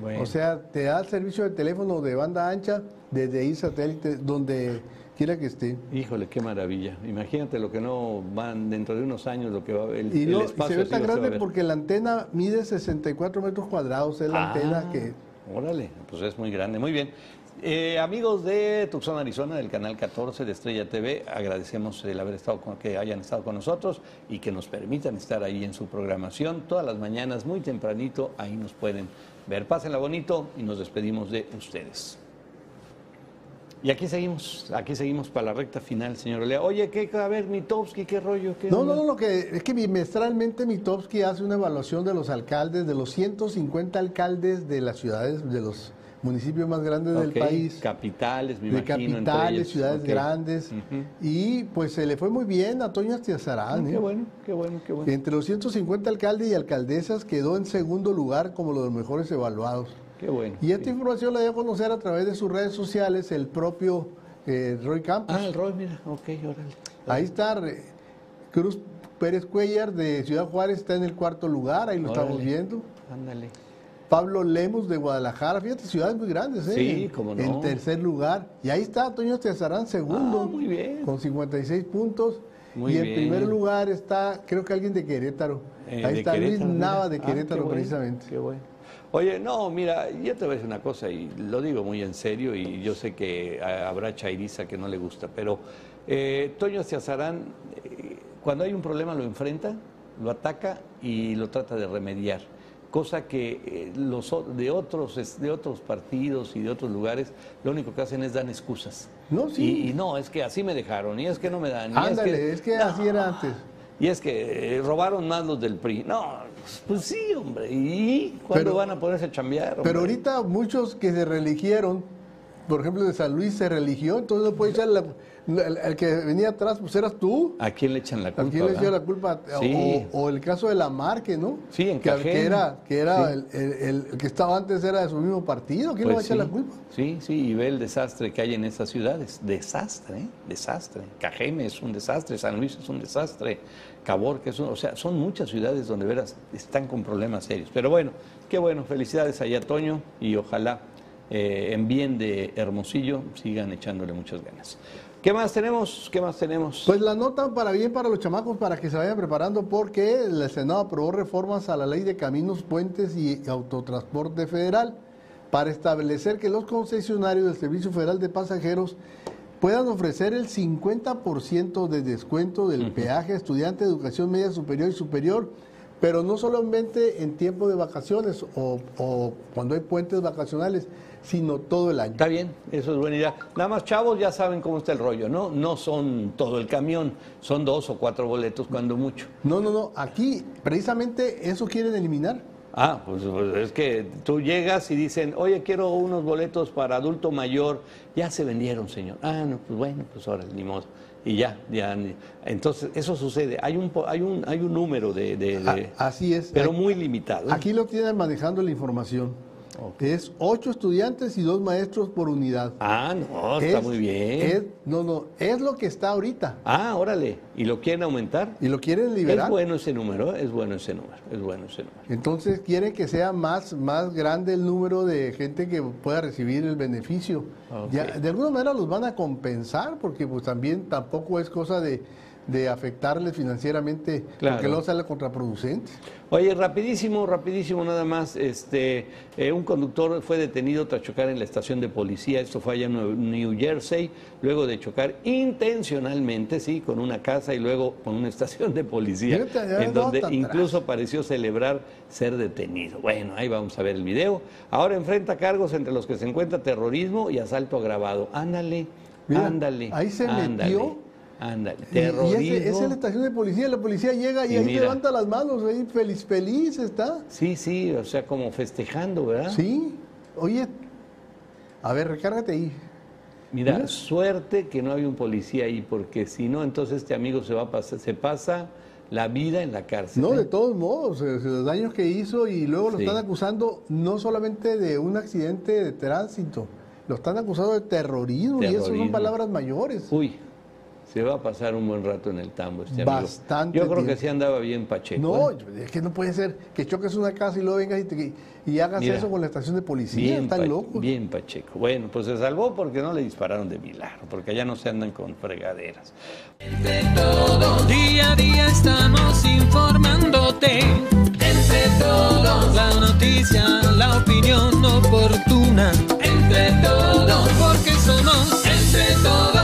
Bueno. O sea, te da servicio de teléfono de banda ancha desde ahí satélite, donde quiera que esté. Híjole, qué maravilla. Imagínate lo que no van dentro de unos años, lo que va el, Y, el y se ve tan grande porque la antena mide 64 metros cuadrados, es la Ah, antena que... Órale, pues es muy grande. Muy bien. Eh, amigos de Tucson, Arizona, del canal 14 de Estrella TV, agradecemos el haber estado con, que hayan estado con nosotros y que nos permitan estar ahí en su programación todas las mañanas, muy tempranito, ahí nos pueden ver. Pásenla bonito y nos despedimos de ustedes. Y aquí seguimos, aquí seguimos para la recta final, señor Olea. Oye, ¿qué, a ver, Mitowski, qué rollo? ¿Qué No, onda? no, no, lo que es que bimestralmente Mitowski hace una evaluación de los alcaldes, de los 150 alcaldes de las ciudades, de los municipios más grandes del país. Capitales, me de imagino. capitales, ciudades grandes. Y pues se le fue muy bien a Toño Astiazarán. Ah, ¿eh? Qué bueno, qué bueno, qué bueno. Entre los 150 alcaldes y alcaldesas quedó en segundo lugar como los mejores evaluados. Qué bueno. Y esta sí. información la dio a conocer a través de sus redes sociales el propio eh, Roy Campos. Ah, el Roy, mira, ok, órale. Ahí está Cruz Pérez Cuellar de Ciudad Juárez, está en el cuarto lugar, ahí lo Órale. estamos viendo. Ándale. Pablo Lemos de Guadalajara, fíjate, ciudades muy grandes, ¿eh? Sí, cómo no. En tercer lugar. Y ahí está Toño Astiazarán, segundo. Ah, muy bien. Con 56 puntos. Muy y en bien. primer lugar está, creo que alguien de Querétaro. Eh, ahí de está Querétaro, Luis mira. Nava de Ah, Querétaro, bueno, precisamente. Qué bueno. Oye, no, mira, yo te voy a decir una cosa y lo digo muy en serio y yo sé que ah, habrá chairiza que no le gusta, pero eh, Toño Astiazarán, eh, cuando hay un problema lo enfrenta, lo ataca y lo trata de remediar. Cosa que eh, los de otros, de otros partidos y de otros lugares lo único que hacen es dan excusas. No, sí. Y, y no, es que así me dejaron, y es que no me dan. y Ándale, es que, así era antes. y es que eh, robaron más los del PRI. No, pues sí, hombre. ¿Y cuándo Pero- van a ponerse a chambear? hombre? Pero ahorita muchos que se reeligieron por ejemplo, de San Luis se religió, entonces no puede echar la, el, el que venía atrás, pues eras tú. ¿A quién le echan la culpa? ¿A quién le echan la culpa? Sí. O, o el caso de la Marque, ¿no? Sí, en que, que era, que era Sí. el, el- el- el que estaba antes era de su mismo partido. ¿Quién le va a Pues echar sí. la culpa? Sí, sí, y ve el desastre que hay en esas ciudades. Desastre, ¿eh? desastre. Cajeme es un desastre, San Luis es un desastre, Caborca es un... O sea, son muchas ciudades donde veras están con problemas serios. Pero bueno, qué bueno, felicidades allá, Toño, y ojalá eh, en bien de Hermosillo sigan echándole muchas ganas. ¿Qué más tenemos? ¿Qué más tenemos? Pues la nota para bien para los chamacos para que se vayan preparando porque el Senado aprobó reformas a la ley de caminos, puentes y autotransporte federal para establecer que los concesionarios del Servicio Federal de Pasajeros puedan ofrecer el 50% de descuento del peaje a estudiantes de educación media superior y superior, pero no solamente en tiempo de vacaciones o, o cuando hay puentes vacacionales, sino todo el año. Está bien, eso es buena idea. Nada más, chavos, ya saben cómo está el rollo, ¿no? No son todo el camión, son dos o cuatro boletos cuando mucho. No, no, no, aquí precisamente eso quieren eliminar. Ah, pues, pues, es que tú llegas y dicen, oye, quiero unos boletos para adulto mayor. Ya se vendieron, señor. Ah, no, pues bueno, pues ahora ni modo. Y ya, ya. Entonces, eso sucede. Hay un, hay un, hay un número de... de- de- A- así es. Pero Aquí- muy limitado. ¿eh? Aquí lo tienen manejando la información. Es ocho estudiantes y dos maestros por unidad. Ah, no, está Es- muy bien. es- no, no, es lo que está ahorita. Ah, órale. ¿Y lo quieren aumentar? Y lo quieren Es liberar. bueno ese número, es bueno ese número, es bueno ese número. Entonces quieren que sea más, más grande el número de gente que pueda recibir el beneficio. Ya, de alguna manera los van a compensar porque pues también tampoco es cosa de, de afectarles financieramente Claro. porque luego sale contraproducente. Oye, rapidísimo, rapidísimo nada más, este, eh, un conductor fue detenido tras chocar en la estación de policía, esto fue allá en New Jersey, luego de chocar intencionalmente, sí, con una casa y luego con una estación de policía, en donde incluso pareció celebrar ser detenido. Bueno, ahí vamos a ver el video. Ahora enfrenta cargos entre los que se encuentra terrorismo y asalto agravado. Ándale, Mira, ándale. ahí se ándale, metió. Ándale, terrorismo. Y, ese- esa es la estación de policía, la policía llega y, Y ahí mira. levanta las manos, ahí feliz, feliz está. Sí, sí, o sea, como festejando, ¿verdad? Sí, oye, a ver, recárgate ahí. Mira, Mira. suerte que no había un policía ahí, porque si no, entonces este amigo se va a pasar, se pasa la vida en la cárcel. No, ¿eh? de todos modos, eh, los daños que hizo y luego lo Sí. están acusando no solamente de un accidente de tránsito, lo están acusando de terrorismo, y eso son Terrorismo. palabras mayores. Uy, se va a pasar un buen rato en el tambo este amigo. Bastante. Yo creo tiempo. que sí andaba bien Pacheco. No, ¿eh? es que no puede ser que choques una casa y luego vengas y, te, y hagas Mira, eso con la estación de policía. Bien, Están locos. Bien Pacheco. Bueno, pues se salvó porque no le dispararon de milagro, porque allá no se andan con fregaderas. Entre todos, día a día estamos informándote. Entre todos, la noticia, la opinión oportuna. Entre todos, porque somos entre todos.